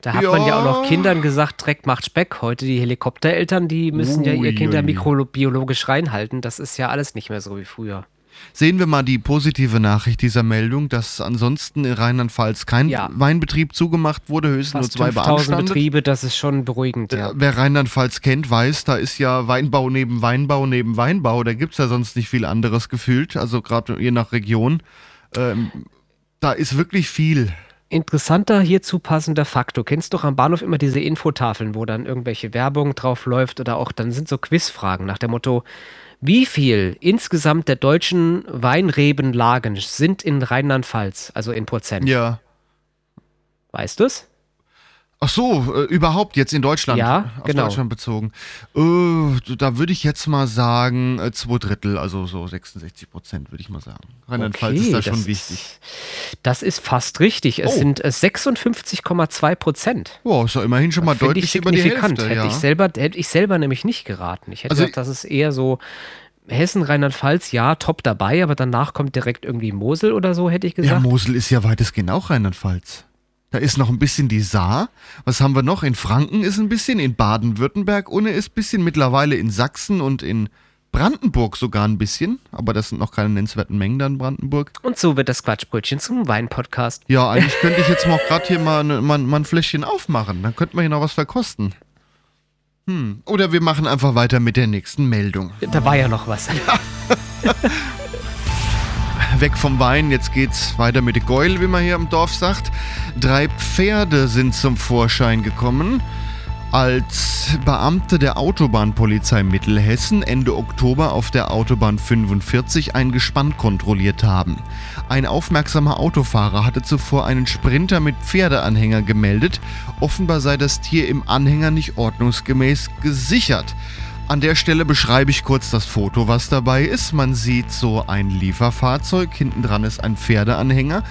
Da hat Ja. man ja auch noch Kindern gesagt, Dreck macht Speck. Heute die Helikoptereltern, die müssen ja ihr Ui, Kinder ui. mikrobiologisch reinhalten. Das ist ja alles nicht mehr so wie früher. Sehen wir mal die positive Nachricht dieser Meldung, dass ansonsten in Rheinland-Pfalz kein Ja. Weinbetrieb zugemacht wurde, höchstens Fast nur zwei 5000 beanstandet. Betriebe, das ist schon beruhigend, ja. Äh, Wer Rheinland-Pfalz kennt, weiß, da ist ja Weinbau neben Weinbau neben Weinbau. Da gibt es ja sonst nicht viel anderes gefühlt. Also gerade je nach Region. Ähm, da ist wirklich viel. Interessanter hierzu passender Fakt. Du kennst doch am Bahnhof immer diese Infotafeln, wo dann irgendwelche Werbung drauf läuft oder auch dann sind so Quizfragen nach dem Motto, wie viel insgesamt der deutschen Weinrebenlagen sind in Rheinland-Pfalz, also in Prozent? Ja. Weißt du's? Ach so, äh, überhaupt jetzt in Deutschland. Ja, auf genau. Deutschland bezogen. Äh, da würde ich jetzt mal sagen, äh, zwei Drittel, also so 66 Prozent, würde ich mal sagen. Rheinland-Pfalz ist da schon das wichtig. Ist, das ist fast richtig. Es Oh. sind äh, 56,2 Prozent. Boah, ist ja immerhin schon mal Finde deutlich ich über die signifikant. Hälfte. hätte, Ja. ich selber, hätte ich selber nämlich nicht geraten. Ich hätte Also- gedacht, das ist eher so Hessen, Rheinland-Pfalz, ja, top dabei, aber danach kommt direkt irgendwie Mosel oder so, hätte ich ja, gesagt. Mosel ist ja weitestgehend auch Rheinland-Pfalz. Da ist noch ein bisschen die Saar. Was haben wir noch? In Franken ist ein bisschen, in Baden-Württemberg ohne ist ein bisschen, mittlerweile in Sachsen und in Brandenburg sogar ein bisschen. Aber das sind noch keine nennenswerten Mengen da in Brandenburg. Und so wird das Quatschbrötchen zum Wein-Podcast. Ja, eigentlich könnte ich jetzt mal gerade hier mal, ne, mal, mal ein Fläschchen aufmachen. Dann könnten wir hier noch was verkosten. Hm. Oder wir machen einfach weiter mit der nächsten Meldung. Da war ja noch was. Weg vom Wein, jetzt geht's weiter mit der Geul, wie man hier im Dorf sagt. Drei Pferde sind zum Vorschein gekommen, als Beamte der Autobahnpolizei Mittelhessen Ende Oktober auf der Autobahn 45 ein Gespann kontrolliert haben. Ein aufmerksamer Autofahrer hatte zuvor einen Sprinter mit Pferdeanhänger gemeldet. Offenbar sei das Tier im Anhänger nicht ordnungsgemäß gesichert. An der Stelle beschreibe ich kurz das Foto, was dabei ist. Man sieht so ein Lieferfahrzeug, hinten dran ist ein Pferdeanhänger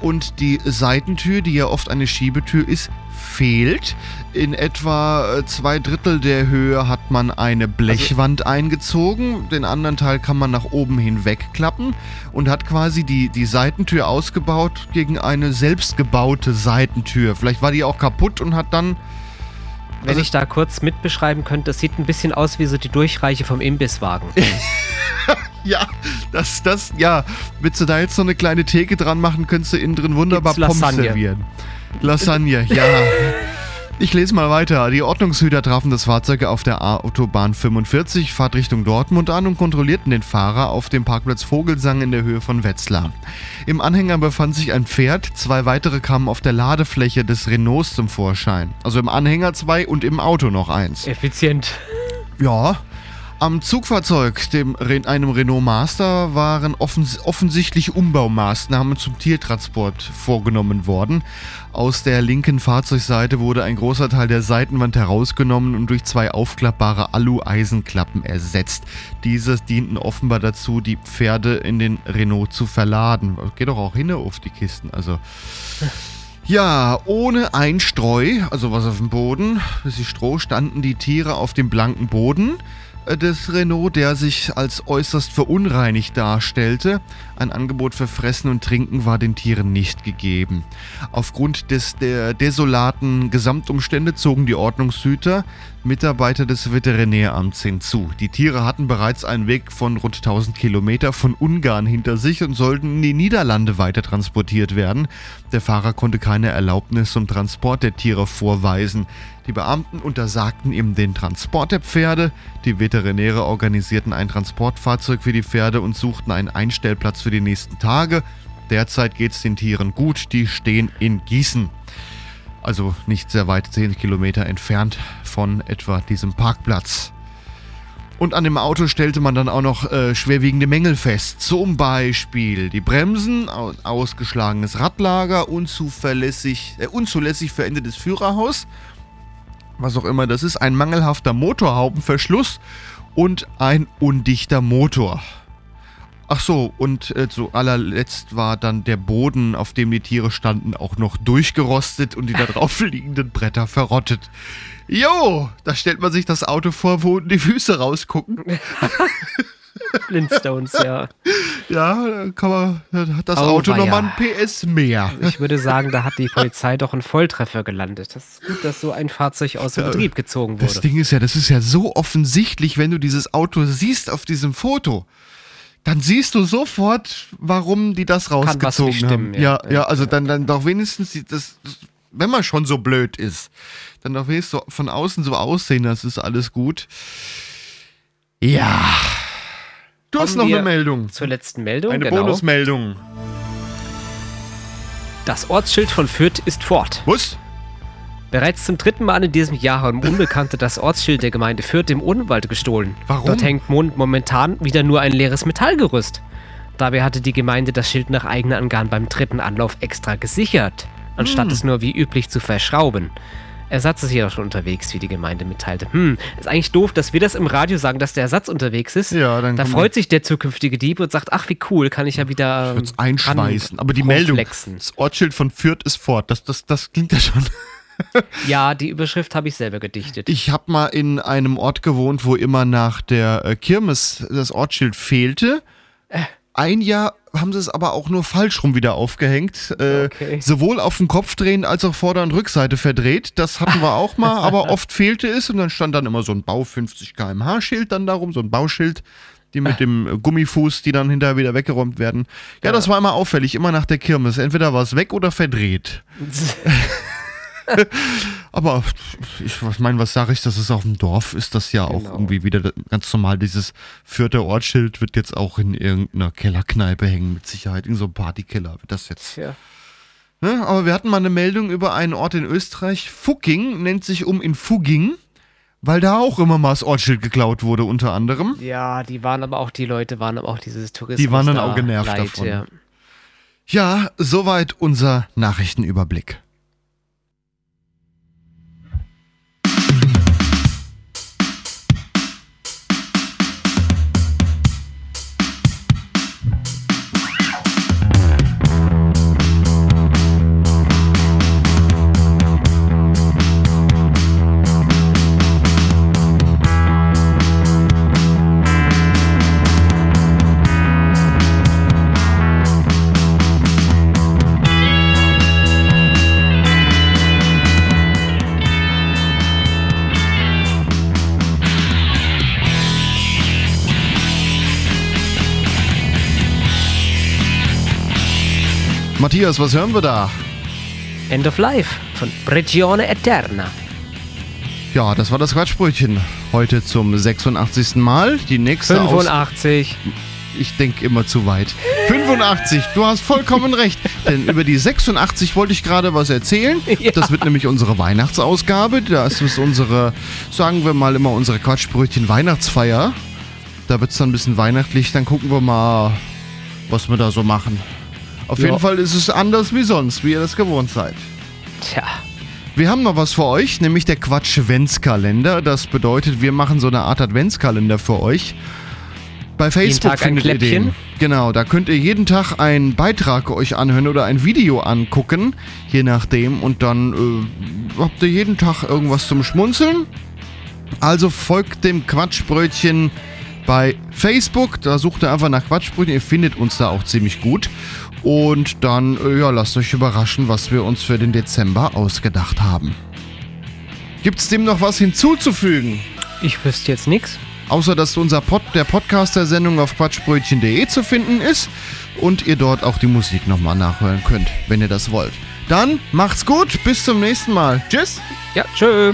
und die Seitentür, die ja oft eine Schiebetür ist, fehlt. In etwa äh, zwei Drittel der Höhe hat man eine Blechwand eingezogen, den anderen Teil kann man nach oben hin wegklappen und hat quasi die, die Seitentür ausgebaut gegen eine selbstgebaute Seitentür. Vielleicht war die auch kaputt und hat dann Wenn Also- ich da kurz mitbeschreiben könnte, das sieht ein bisschen aus wie so die Durchreiche vom Imbisswagen. Ja, das, das, ja. Willst du da jetzt so eine kleine Theke dran machen, könntest du innen drin wunderbar Pommes servieren. Lasagne, ja. Ich lese mal weiter. Die Ordnungshüter trafen das Fahrzeug auf der Autobahn 45, Fahrtrichtung Dortmund an und kontrollierten den Fahrer auf dem Parkplatz Vogelsang in der Höhe von Wetzlar. Im Anhänger befand sich ein Pferd, zwei weitere kamen auf der Ladefläche des Renaults zum Vorschein. Also im Anhänger zwei und im Auto noch eins. Effizient. Ja. Am Zugfahrzeug, dem, einem Renault Master, waren offens offensichtlich Umbaumaßnahmen zum Tiertransport vorgenommen worden. Aus der linken Fahrzeugseite wurde ein großer Teil der Seitenwand herausgenommen und durch zwei aufklappbare Alu-Eisenklappen ersetzt. Diese dienten offenbar dazu, die Pferde in den Renault zu verladen. Geht doch auch hin auf die Kisten, also. Ja, ohne Einstreu, also was auf dem Boden, das ist Stroh, standen die Tiere auf dem blanken Boden des Renault, der sich als äußerst verunreinigt darstellte. Ein Angebot für Fressen und Trinken war den Tieren nicht gegeben. Aufgrund des der desolaten Gesamtumstände zogen die Ordnungshüter Mitarbeiter des Veterinäramts hinzu. Die Tiere hatten bereits einen Weg von rund 1000 Kilometer von Ungarn hinter sich und sollten in die Niederlande weiter transportiert werden. Der Fahrer konnte keine Erlaubnis zum Transport der Tiere vorweisen. Die Beamten untersagten ihm den Transport der Pferde. Die Veterinäre organisierten ein Transportfahrzeug für die Pferde und suchten einen Einstellplatz für die nächsten Tage. Derzeit geht es den Tieren gut. Die stehen in Gießen. Also nicht sehr weit, 10 Kilometer entfernt von etwa diesem Parkplatz. Und an dem Auto stellte man dann auch noch äh, schwerwiegende Mängel fest. Zum Beispiel die Bremsen, au- ausgeschlagenes Radlager, unzuverlässig, äh, unzulässig verendetes Führerhaus, was auch immer das ist, ein mangelhafter Motorhaubenverschluss und ein undichter Motor. Ach so, und äh, zu allerletzt war dann der Boden, auf dem die Tiere standen, auch noch durchgerostet und die da drauf liegenden Bretter verrottet. Jo, da stellt man sich das Auto vor, wo die Füße rausgucken. Flintstones, ja. Ja, da kann man, da hat das Oh, Auto nochmal ein PS mehr. Ich würde sagen, da hat die Polizei doch einen Volltreffer gelandet. Das ist gut, dass so ein Fahrzeug aus dem Betrieb gezogen Das wurde. Ding ist ja, das ist ja so offensichtlich, wenn du dieses Auto siehst auf diesem Foto. Dann siehst du sofort, warum die das was nicht rausgezogen stimmen, haben. ja. Ja, ja, also dann, dann doch wenigstens, die- das, wenn man schon so blöd ist, dann doch wenigstens von außen so aussehen, das ist alles gut. Ja. Du hast Kommen noch wir eine Meldung. Zur letzten Meldung, Eine genau. Bonusmeldung. Das Ortsschild von Fürth ist fort. Was? Bereits zum dritten Mal in diesem Jahr haben Unbekannte das Ortsschild der Gemeinde Fürth im Odenwald gestohlen. Warum? Dort hängt momentan wieder nur ein leeres Metallgerüst. Dabei hatte die Gemeinde das Schild nach eigenen Angaben beim dritten Anlauf extra gesichert, anstatt Hm. es nur wie üblich zu verschrauben. Ersatz ist jedoch schon unterwegs, wie die Gemeinde mitteilte. Hm, ist eigentlich doof, dass wir das im Radio sagen, dass der Ersatz unterwegs ist. Ja, dann da freut sich der zukünftige Dieb und sagt, ach wie cool, kann ich ja wieder Wird's ähm, einschweißen. ran- Aber die Meldung, das Ortsschild von Fürth ist fort. Das, das, das klingt ja schon. Ja, die Überschrift habe ich selber gedichtet. Ich habe mal in einem Ort gewohnt, wo immer nach der äh, Kirmes das Ortsschild fehlte. Ein Jahr haben sie es aber auch nur falsch rum wieder aufgehängt. Äh, Okay. Sowohl auf dem Kopf drehen als auch Vorder- und Rückseite verdreht. Das hatten wir auch mal, aber oft fehlte es und dann stand dann immer so ein Bau 50 km/h Schild dann darum, so ein Bauschild, die mit dem äh, Gummifuß, die dann hinterher wieder weggeräumt werden. Ja, das war immer auffällig, immer nach der Kirmes. Entweder war es weg oder verdreht. Aber ich meine, was sage ich, das ist auf dem Dorf, ist das ja auch Genau. irgendwie wieder ganz normal. Dieses vierte Ortsschild wird jetzt auch in irgendeiner Kellerkneipe hängen, mit Sicherheit. In so einem Partykeller wird das jetzt. Tja. Ne? Aber wir hatten mal eine Meldung über einen Ort in Österreich. Fugging nennt sich um in Fugging, weil da auch immer mal das Ortsschild geklaut wurde, unter anderem. Ja, die waren aber auch, die Leute waren aber auch dieses Tourismus. Die waren dann da auch genervt leid, davon. Ja. Ja, soweit unser Nachrichtenüberblick. Matthias, was hören wir da? End of Life von Prigione Eterna. Ja, das war das Quatschbrötchen. Heute zum 86. Mal. Die nächste Aus 85. Ich denke immer zu weit. 85, du hast vollkommen recht. Denn über die 86 wollte ich gerade was erzählen. Ja. Das wird nämlich unsere Weihnachtsausgabe. Das ist unsere, sagen wir mal immer, unsere Quatschbrötchen Weihnachtsfeier. Da wird es dann ein bisschen weihnachtlich. Dann gucken wir mal, was wir da so machen. Auf Ja. jeden Fall ist es anders wie sonst, wie ihr das gewohnt seid. Tja. Wir haben noch was für euch, nämlich der Quatsch-Adventskalender. Das bedeutet, wir machen so eine Art Adventskalender für euch. Bei Facebook findet ihr den. Genau, da könnt ihr jeden Tag einen Beitrag euch anhören oder ein Video angucken, je nachdem. Und dann äh, habt ihr jeden Tag irgendwas zum Schmunzeln. Also folgt dem Quatschbrötchen bei Facebook. Da sucht ihr einfach nach Quatschbrötchen. Ihr findet uns da auch ziemlich gut. Und dann, äh, ja, lasst euch überraschen, was wir uns für den Dezember ausgedacht haben. Gibt's dem noch was hinzuzufügen? Ich wüsste jetzt nichts. Außer dass unser Pod, der Podcast der Sendung auf quatschbrötchen.de zu finden ist und ihr dort auch die Musik nochmal nachhören könnt, wenn ihr das wollt. Dann macht's gut, bis zum nächsten Mal. Tschüss. Ja, tschö.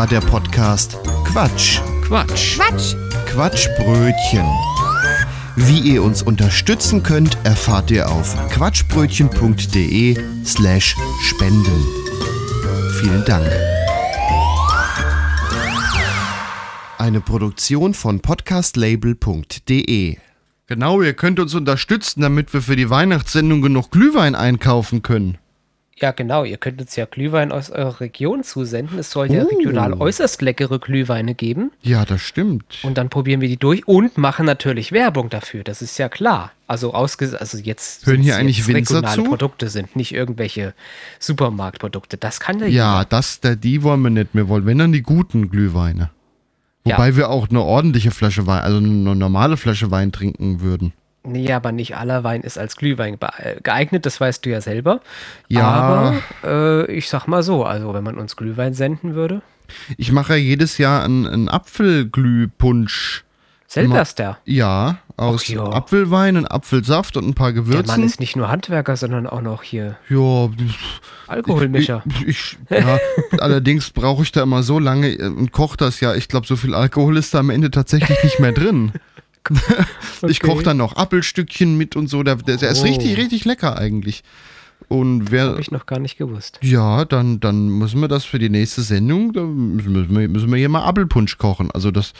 War der Podcast Quatsch. Quatsch. Quatsch. Quatschbrötchen. Wie ihr uns unterstützen könnt, erfahrt ihr auf quatschbrötchen.de slash spenden. Vielen Dank. Eine Produktion von podcastlabel.de Genau, ihr könnt uns unterstützen, damit wir für die Weihnachtssendung genug Glühwein einkaufen können. Ja, genau. Ihr könnt uns ja Glühwein aus eurer Region zusenden. Es soll ja Oh. regional äußerst leckere Glühweine geben. Ja, das stimmt. Und dann probieren wir die durch und machen natürlich Werbung dafür. Das ist ja klar. Also ausges also jetzt Hören hier eigentlich regionale zu? Produkte sind, nicht irgendwelche Supermarktprodukte. Das kann ja, Ja, jeder. das, der, die wollen wir nicht. Wir wollen, wenn dann die guten Glühweine. Ja. Wobei wir auch eine ordentliche Flasche Wein, also eine normale Flasche Wein trinken würden. Nee, aber nicht aller Wein ist als Glühwein äh, geeignet, das weißt du ja selber. Ja. Aber äh, ich sag mal so, also wenn man uns Glühwein senden würde, Ich mache ja jedes Jahr einen, einen Apfelglühpunsch. selber ist der. Ja, aus ja. Apfelwein, und Apfelsaft und ein paar Der Mann Gewürzen. ist nicht nur Handwerker, sondern auch noch hier Ja, Alkoholmischer. Ich, ich, ja, allerdings brauche ich da immer so lange äh, und koche das ja. Ich glaube, so viel Alkohol ist da am Ende tatsächlich nicht mehr drin. Ich koche dann noch Apfelstückchen mit und so. Der, der, der ist Oh. richtig, richtig lecker eigentlich. Und wer, Habe ich noch gar nicht gewusst. ja, dann, dann müssen wir das für die nächste Sendung, da müssen wir, müssen wir hier mal Apfelpunsch kochen. Also das,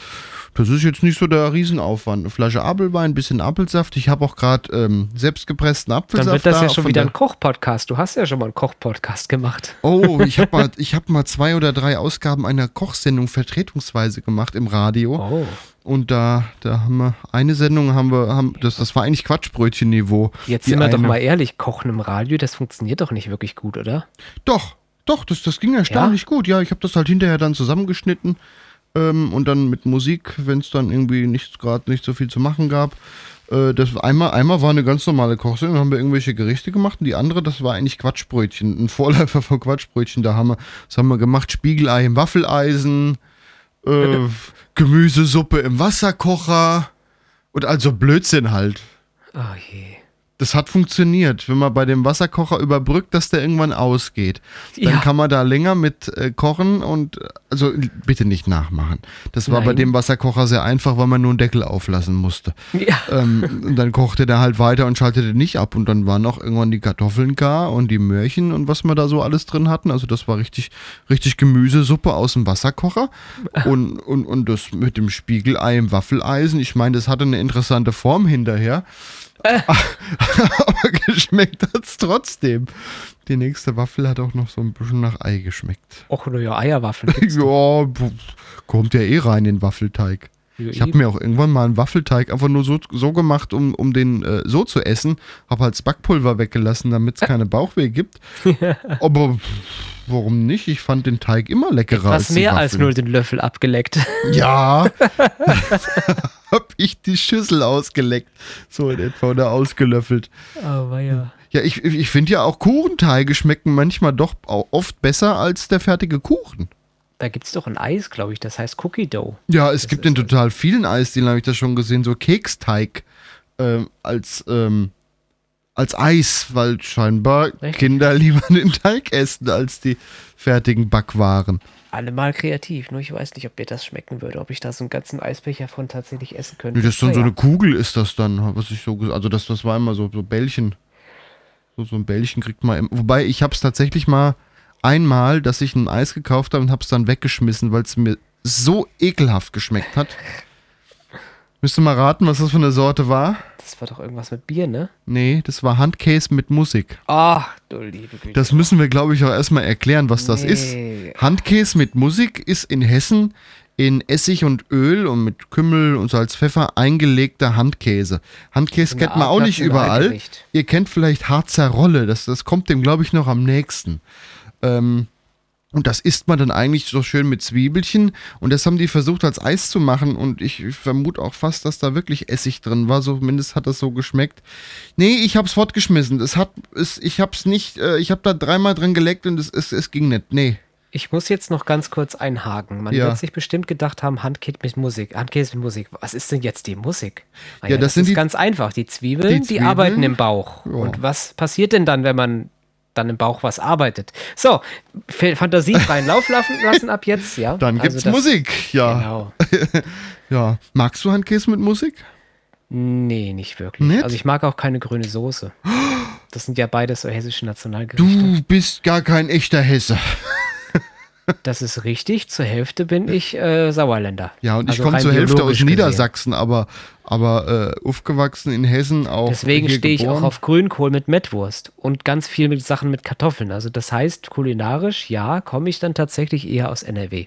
Das ist jetzt nicht so der Riesenaufwand. Eine Flasche Apfelwein, ein bisschen Apfelsaft. Ich habe auch gerade ähm, selbstgepressten Dann Apfelsaft. wird das da, ja schon wieder der- ein Koch-Podcast. Du hast ja schon mal einen Koch-Podcast gemacht. Oh, ich habe mal, ich hab mal zwei oder drei Ausgaben einer Kochsendung vertretungsweise gemacht im Radio. Oh. Und da, da haben wir eine Sendung haben wir, haben, das, das war eigentlich Quatschbrötchen-Niveau. Jetzt sind wir doch eine- mal ehrlich, Kochen im Radio, das funktioniert doch nicht wirklich gut, oder? Doch, doch, das, das ging erstaunlich gut. Ja, ich habe das halt hinterher dann zusammengeschnitten ähm, und dann mit Musik, wenn es dann irgendwie nicht gerade nicht so viel zu machen gab. Äh, das einmal, einmal war eine ganz normale Kochsendung, haben wir irgendwelche Gerichte gemacht und die andere, das war eigentlich Quatschbrötchen, ein Vorläufer von Quatschbrötchen. Da haben wir, das haben wir gemacht, Spiegelei im Waffeleisen, äh, Gemüsesuppe im Wasserkocher und also Blödsinn halt. Oh je. Das hat funktioniert. Wenn man bei dem Wasserkocher überbrückt, dass der irgendwann ausgeht, dann Ja. kann man da länger mit äh, kochen und also bitte nicht nachmachen. Das war bei Nein. dem Wasserkocher sehr einfach, weil man nur einen Deckel auflassen musste. Ja. Ähm, und dann kochte der halt weiter und schaltete nicht ab und dann waren auch irgendwann die Kartoffeln gar und die Möhrchen und was wir da so alles drin hatten. Also das war richtig, richtig Gemüsesuppe aus dem Wasserkocher und, und, und das mit dem Spiegelei im Waffeleisen. Ich meine, das hatte eine interessante Form hinterher. Aber geschmeckt hat es trotzdem. Die nächste Waffel hat auch noch so ein bisschen nach Ei geschmeckt. Och, nur ja, Eierwaffeln. Ja, kommt ja eh rein in den Waffelteig. Ich habe mir auch irgendwann mal einen Waffelteig einfach nur so, so gemacht, um, um den äh, so zu essen. Habe halt das Backpulver weggelassen, damit es keine Bauchweh gibt. Aber warum nicht? Ich fand den Teig immer leckerer als Was die mehr als nur den Löffel abgeleckt. Ja. Hab ich die Schüssel ausgeleckt. So in etwa oder ausgelöffelt. Aber ja. Ja, ich, ich finde ja auch Kuchenteige schmecken manchmal doch oft besser als der fertige Kuchen. Da gibt es doch ein Eis, glaube ich, das heißt Cookie Dough. Ja, es gibt in total vielen Eisdielen, habe ich das schon gesehen, so Keksteig ähm, als, ähm, als Eis, weil scheinbar Richtig. Kinder lieber den Teig essen als die fertigen Backwaren. Alle mal kreativ, nur ich weiß nicht, ob mir das schmecken würde, ob ich da so einen ganzen Eisbecher von tatsächlich essen könnte. Nee, das ist dann so Naja. eine Kugel ist das dann, was ich so also das, das war immer so, so Bällchen. So, so ein Bällchen kriegt man, im, wobei ich habe es tatsächlich mal einmal, dass ich ein Eis gekauft habe und habe es dann weggeschmissen, weil es mir so ekelhaft geschmeckt hat. Müsst ihr mal raten, was das für eine Sorte war? Das war doch irgendwas mit Bier, ne? Nee, das war Handcase mit Musik. Ach, du liebe Güte. Das müssen wir, glaube ich, auch erstmal erklären, was das ist. Nee. Handkäse mit Musik ist in Hessen in Essig und Öl und mit Kümmel und Salz, Pfeffer eingelegter Handkäse. Handkäse kennt man auch nicht überall. Ihr kennt vielleicht Harzer Rolle, das, das kommt dem, glaube ich, noch am nächsten. Ähm, und das isst man dann eigentlich so schön mit Zwiebelchen. Und das haben die versucht als Eis zu machen. Und ich vermute auch fast, dass da wirklich Essig drin war. Zumindest hat das so geschmeckt. Nee, ich hab's fortgeschmissen. Es hat, es, ich hab's nicht, äh, ich hab da dreimal drin geleckt und es, es, es ging nicht. Nee. Ich muss jetzt noch ganz kurz einhaken. Man Ja. wird sich bestimmt gedacht haben, Handkäse mit Musik. Handkäse mit Musik. Was ist denn jetzt die Musik? Ah Ja, das sind ist die- ganz einfach. Die Zwiebeln, die die, Zwiebeln. arbeiten im Bauch. Ja. Und was passiert denn dann, wenn man dann im Bauch was arbeitet? So, Fantasie freien Lauf lassen, ab jetzt, ja. Dann Also gibt's das- Musik. Ja. Genau. ja. Magst du Handkäse mit Musik? Nee, nicht wirklich. Nicht? Also ich mag auch keine grüne Soße. Das sind ja beides so hessische Nationalgerichte. Du bist gar kein echter Hesse. Das ist richtig. Zur Hälfte bin ich äh, Sauerländer. Ja, und ich Also komme rein zur Hälfte aus biologisch gesehen. Niedersachsen, aber, aber äh, aufgewachsen in Hessen auch. Deswegen stehe ich auch auf Grünkohl mit Mettwurst und ganz viel mit Sachen mit Kartoffeln. Also das heißt, kulinarisch, ja, komme ich dann tatsächlich eher aus NRW.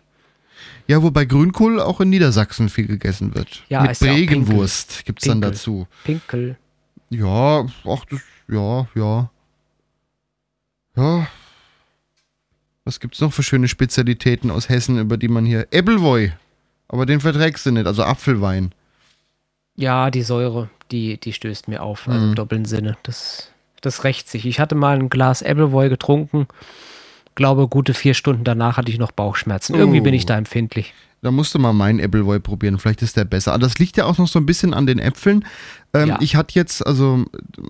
Ja, wobei Grünkohl auch in Niedersachsen viel gegessen wird. Ja, Mit ist ja Bregenwurst gibt's dann dazu. Pinkel. Ja, ach, das, ja, ja. Ja. Was gibt's noch für schöne Spezialitäten aus Hessen, über die man hier. Ebbelwoi. Aber den verträgst du nicht, also Apfelwein. Ja, die Säure, die, die stößt mir auf, also Mhm. im doppelten Sinne. Das, das rächt sich. Ich hatte mal ein Glas Appleboy getrunken. Glaube, gute vier Stunden danach hatte ich noch Bauchschmerzen. Irgendwie bin ich Oh. da empfindlich. Da musst du mal meinen Appleboy probieren, vielleicht ist der besser. Aber das liegt ja auch noch so ein bisschen an den Äpfeln. Ähm, Ja. Ich hatte jetzt, also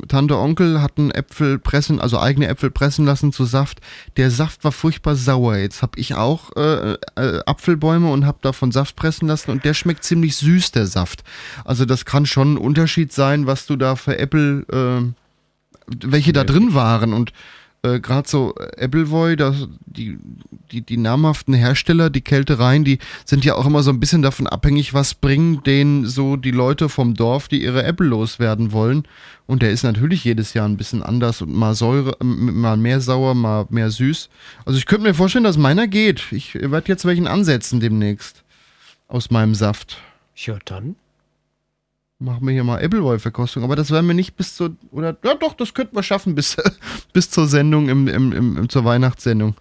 Tante Onkel hatten Äpfel pressen, also eigene Äpfel pressen lassen zu Saft. Der Saft war furchtbar sauer. Jetzt habe ich auch äh, äh, Apfelbäume und habe davon Saft pressen lassen und der schmeckt ziemlich süß, der Saft. Also das kann schon ein Unterschied sein, was du da für Äpfel, äh, welche da drin waren und äh, gerade so Appleboy, das, die, die, die namhaften Hersteller, die Kältereien, die sind ja auch immer so ein bisschen davon abhängig, was bringen denen so die Leute vom Dorf, die ihre Apple loswerden wollen. Und der ist natürlich jedes Jahr ein bisschen anders und mal Säure, äh, mal mehr sauer, mal mehr süß. Also ich könnte mir vorstellen, dass meiner geht. Ich werde jetzt welchen ansetzen demnächst. Aus meinem Saft. Ja, dann. Machen wir hier mal Appleboy-Verkostung. Aber das werden wir nicht bis zur. Oder. Ja, doch, das könnten wir schaffen bis, bis zur Sendung, im, im, im, zur Weihnachtssendung.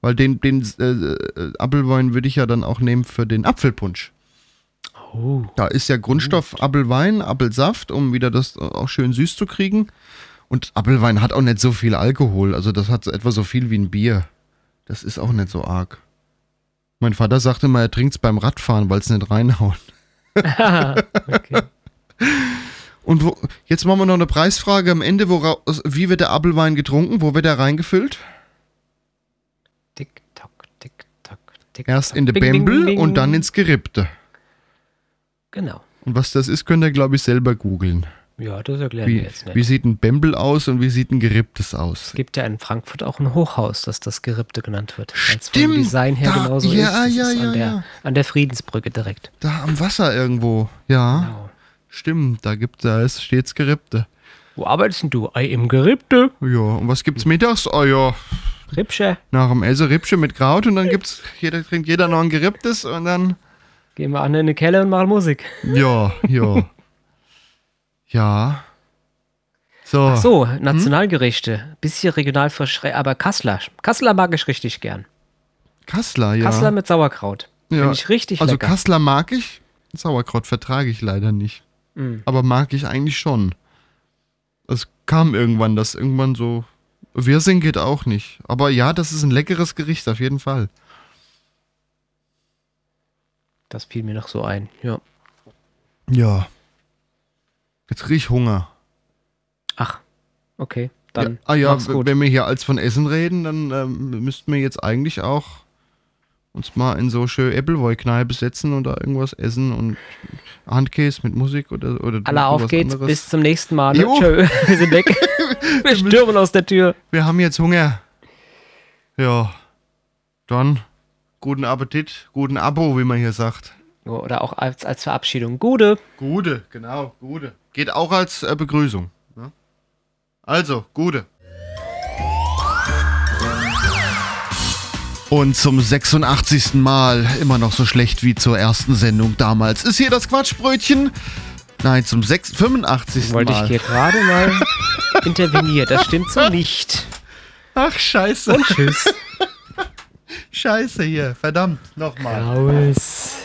Weil den, den äh, äh, Appelwein würde ich ja dann auch nehmen für den Apfelpunsch. Oh. Da ist ja Grundstoff Apfelwein, Apfelsaft, um wieder das auch schön süß zu kriegen. Und Apfelwein hat auch nicht so viel Alkohol. Also das hat so etwa so viel wie ein Bier. Das ist auch nicht so arg. Mein Vater sagte mal, er trinkt es beim Radfahren, weil es nicht reinhaut. okay. Und wo, jetzt machen wir noch eine Preisfrage am Ende. Woraus, wie wird der Apfelwein getrunken? Wo wird er reingefüllt? Tick, tock, tick, tock, tick. Erst in der Bembel bing. und dann ins Gerippte. Genau. Und was das ist, könnt ihr, glaube ich, selber googeln. Ja, das erklären wir Wie, jetzt nicht. wie sieht ein Bembel aus und wie sieht ein Geripptes Es aus? gibt ja in Frankfurt auch ein Hochhaus, das das Gerippte genannt wird. Weil's vom Stimmt, Design her da- genauso ja, ist. Das ja, ist ja, an, der, ja. an der Friedensbrücke direkt. Da am Wasser irgendwo. Ja, Genau. Stimmt. Da gibt da ist stets Gerippte. Wo arbeitest denn du? Ei, im Gerippte. Ja, und was gibt's mittags? Oh ja, Rippsche. nach dem Essen Rippchen mit Kraut und dann gibt's, jeder trinkt jeder noch ein Geripptes und dann, Gehen wir an in den Keller und machen Musik. ja, ja. ja. So. Ach so, Nationalgerichte. Bisschen regional frisch, aber Kassler. Kassler mag ich richtig gern. Kassler, ja. Kassler mit Sauerkraut. ja. Finde ich richtig Also lecker. Kassler mag ich, Sauerkraut vertrage ich leider nicht. Mm. Aber mag ich eigentlich schon. Es kam irgendwann, das irgendwann so. Wirsing geht auch nicht. Aber ja, das ist ein leckeres Gericht, auf jeden Fall. Das fiel mir noch so ein. Ja. Ja. Jetzt krieg ich Hunger. Ach, okay. Ja. Dann Ah ja, mach's gut. wenn wir hier als von Essen reden, dann ähm, müssten wir jetzt eigentlich auch uns mal in so schöne Appleboy-Kneipe setzen und da irgendwas essen und Handkäse mit Musik oder oder Alla auf geht's. anderes. Bis zum nächsten Mal. Ne? Tschö. Wir sind weg. Wir stürmen aus der Tür. Wir haben jetzt Hunger. Ja. Dann guten Appetit, guten Abo, wie man hier sagt. Oder auch als, als Verabschiedung. Gute. Gute, genau, gute. Geht auch als äh, Begrüßung. Ne? Also, gute. Und zum 86. Mal, immer noch so schlecht wie zur ersten Sendung damals, ist hier das Quatschbrötchen. Nein, zum 6, 85. Wollte Mal. ich hier gerade mal intervenieren. Das stimmt so nicht. Ach, scheiße. Und tschüss. Scheiße hier, verdammt, nochmal. Raus.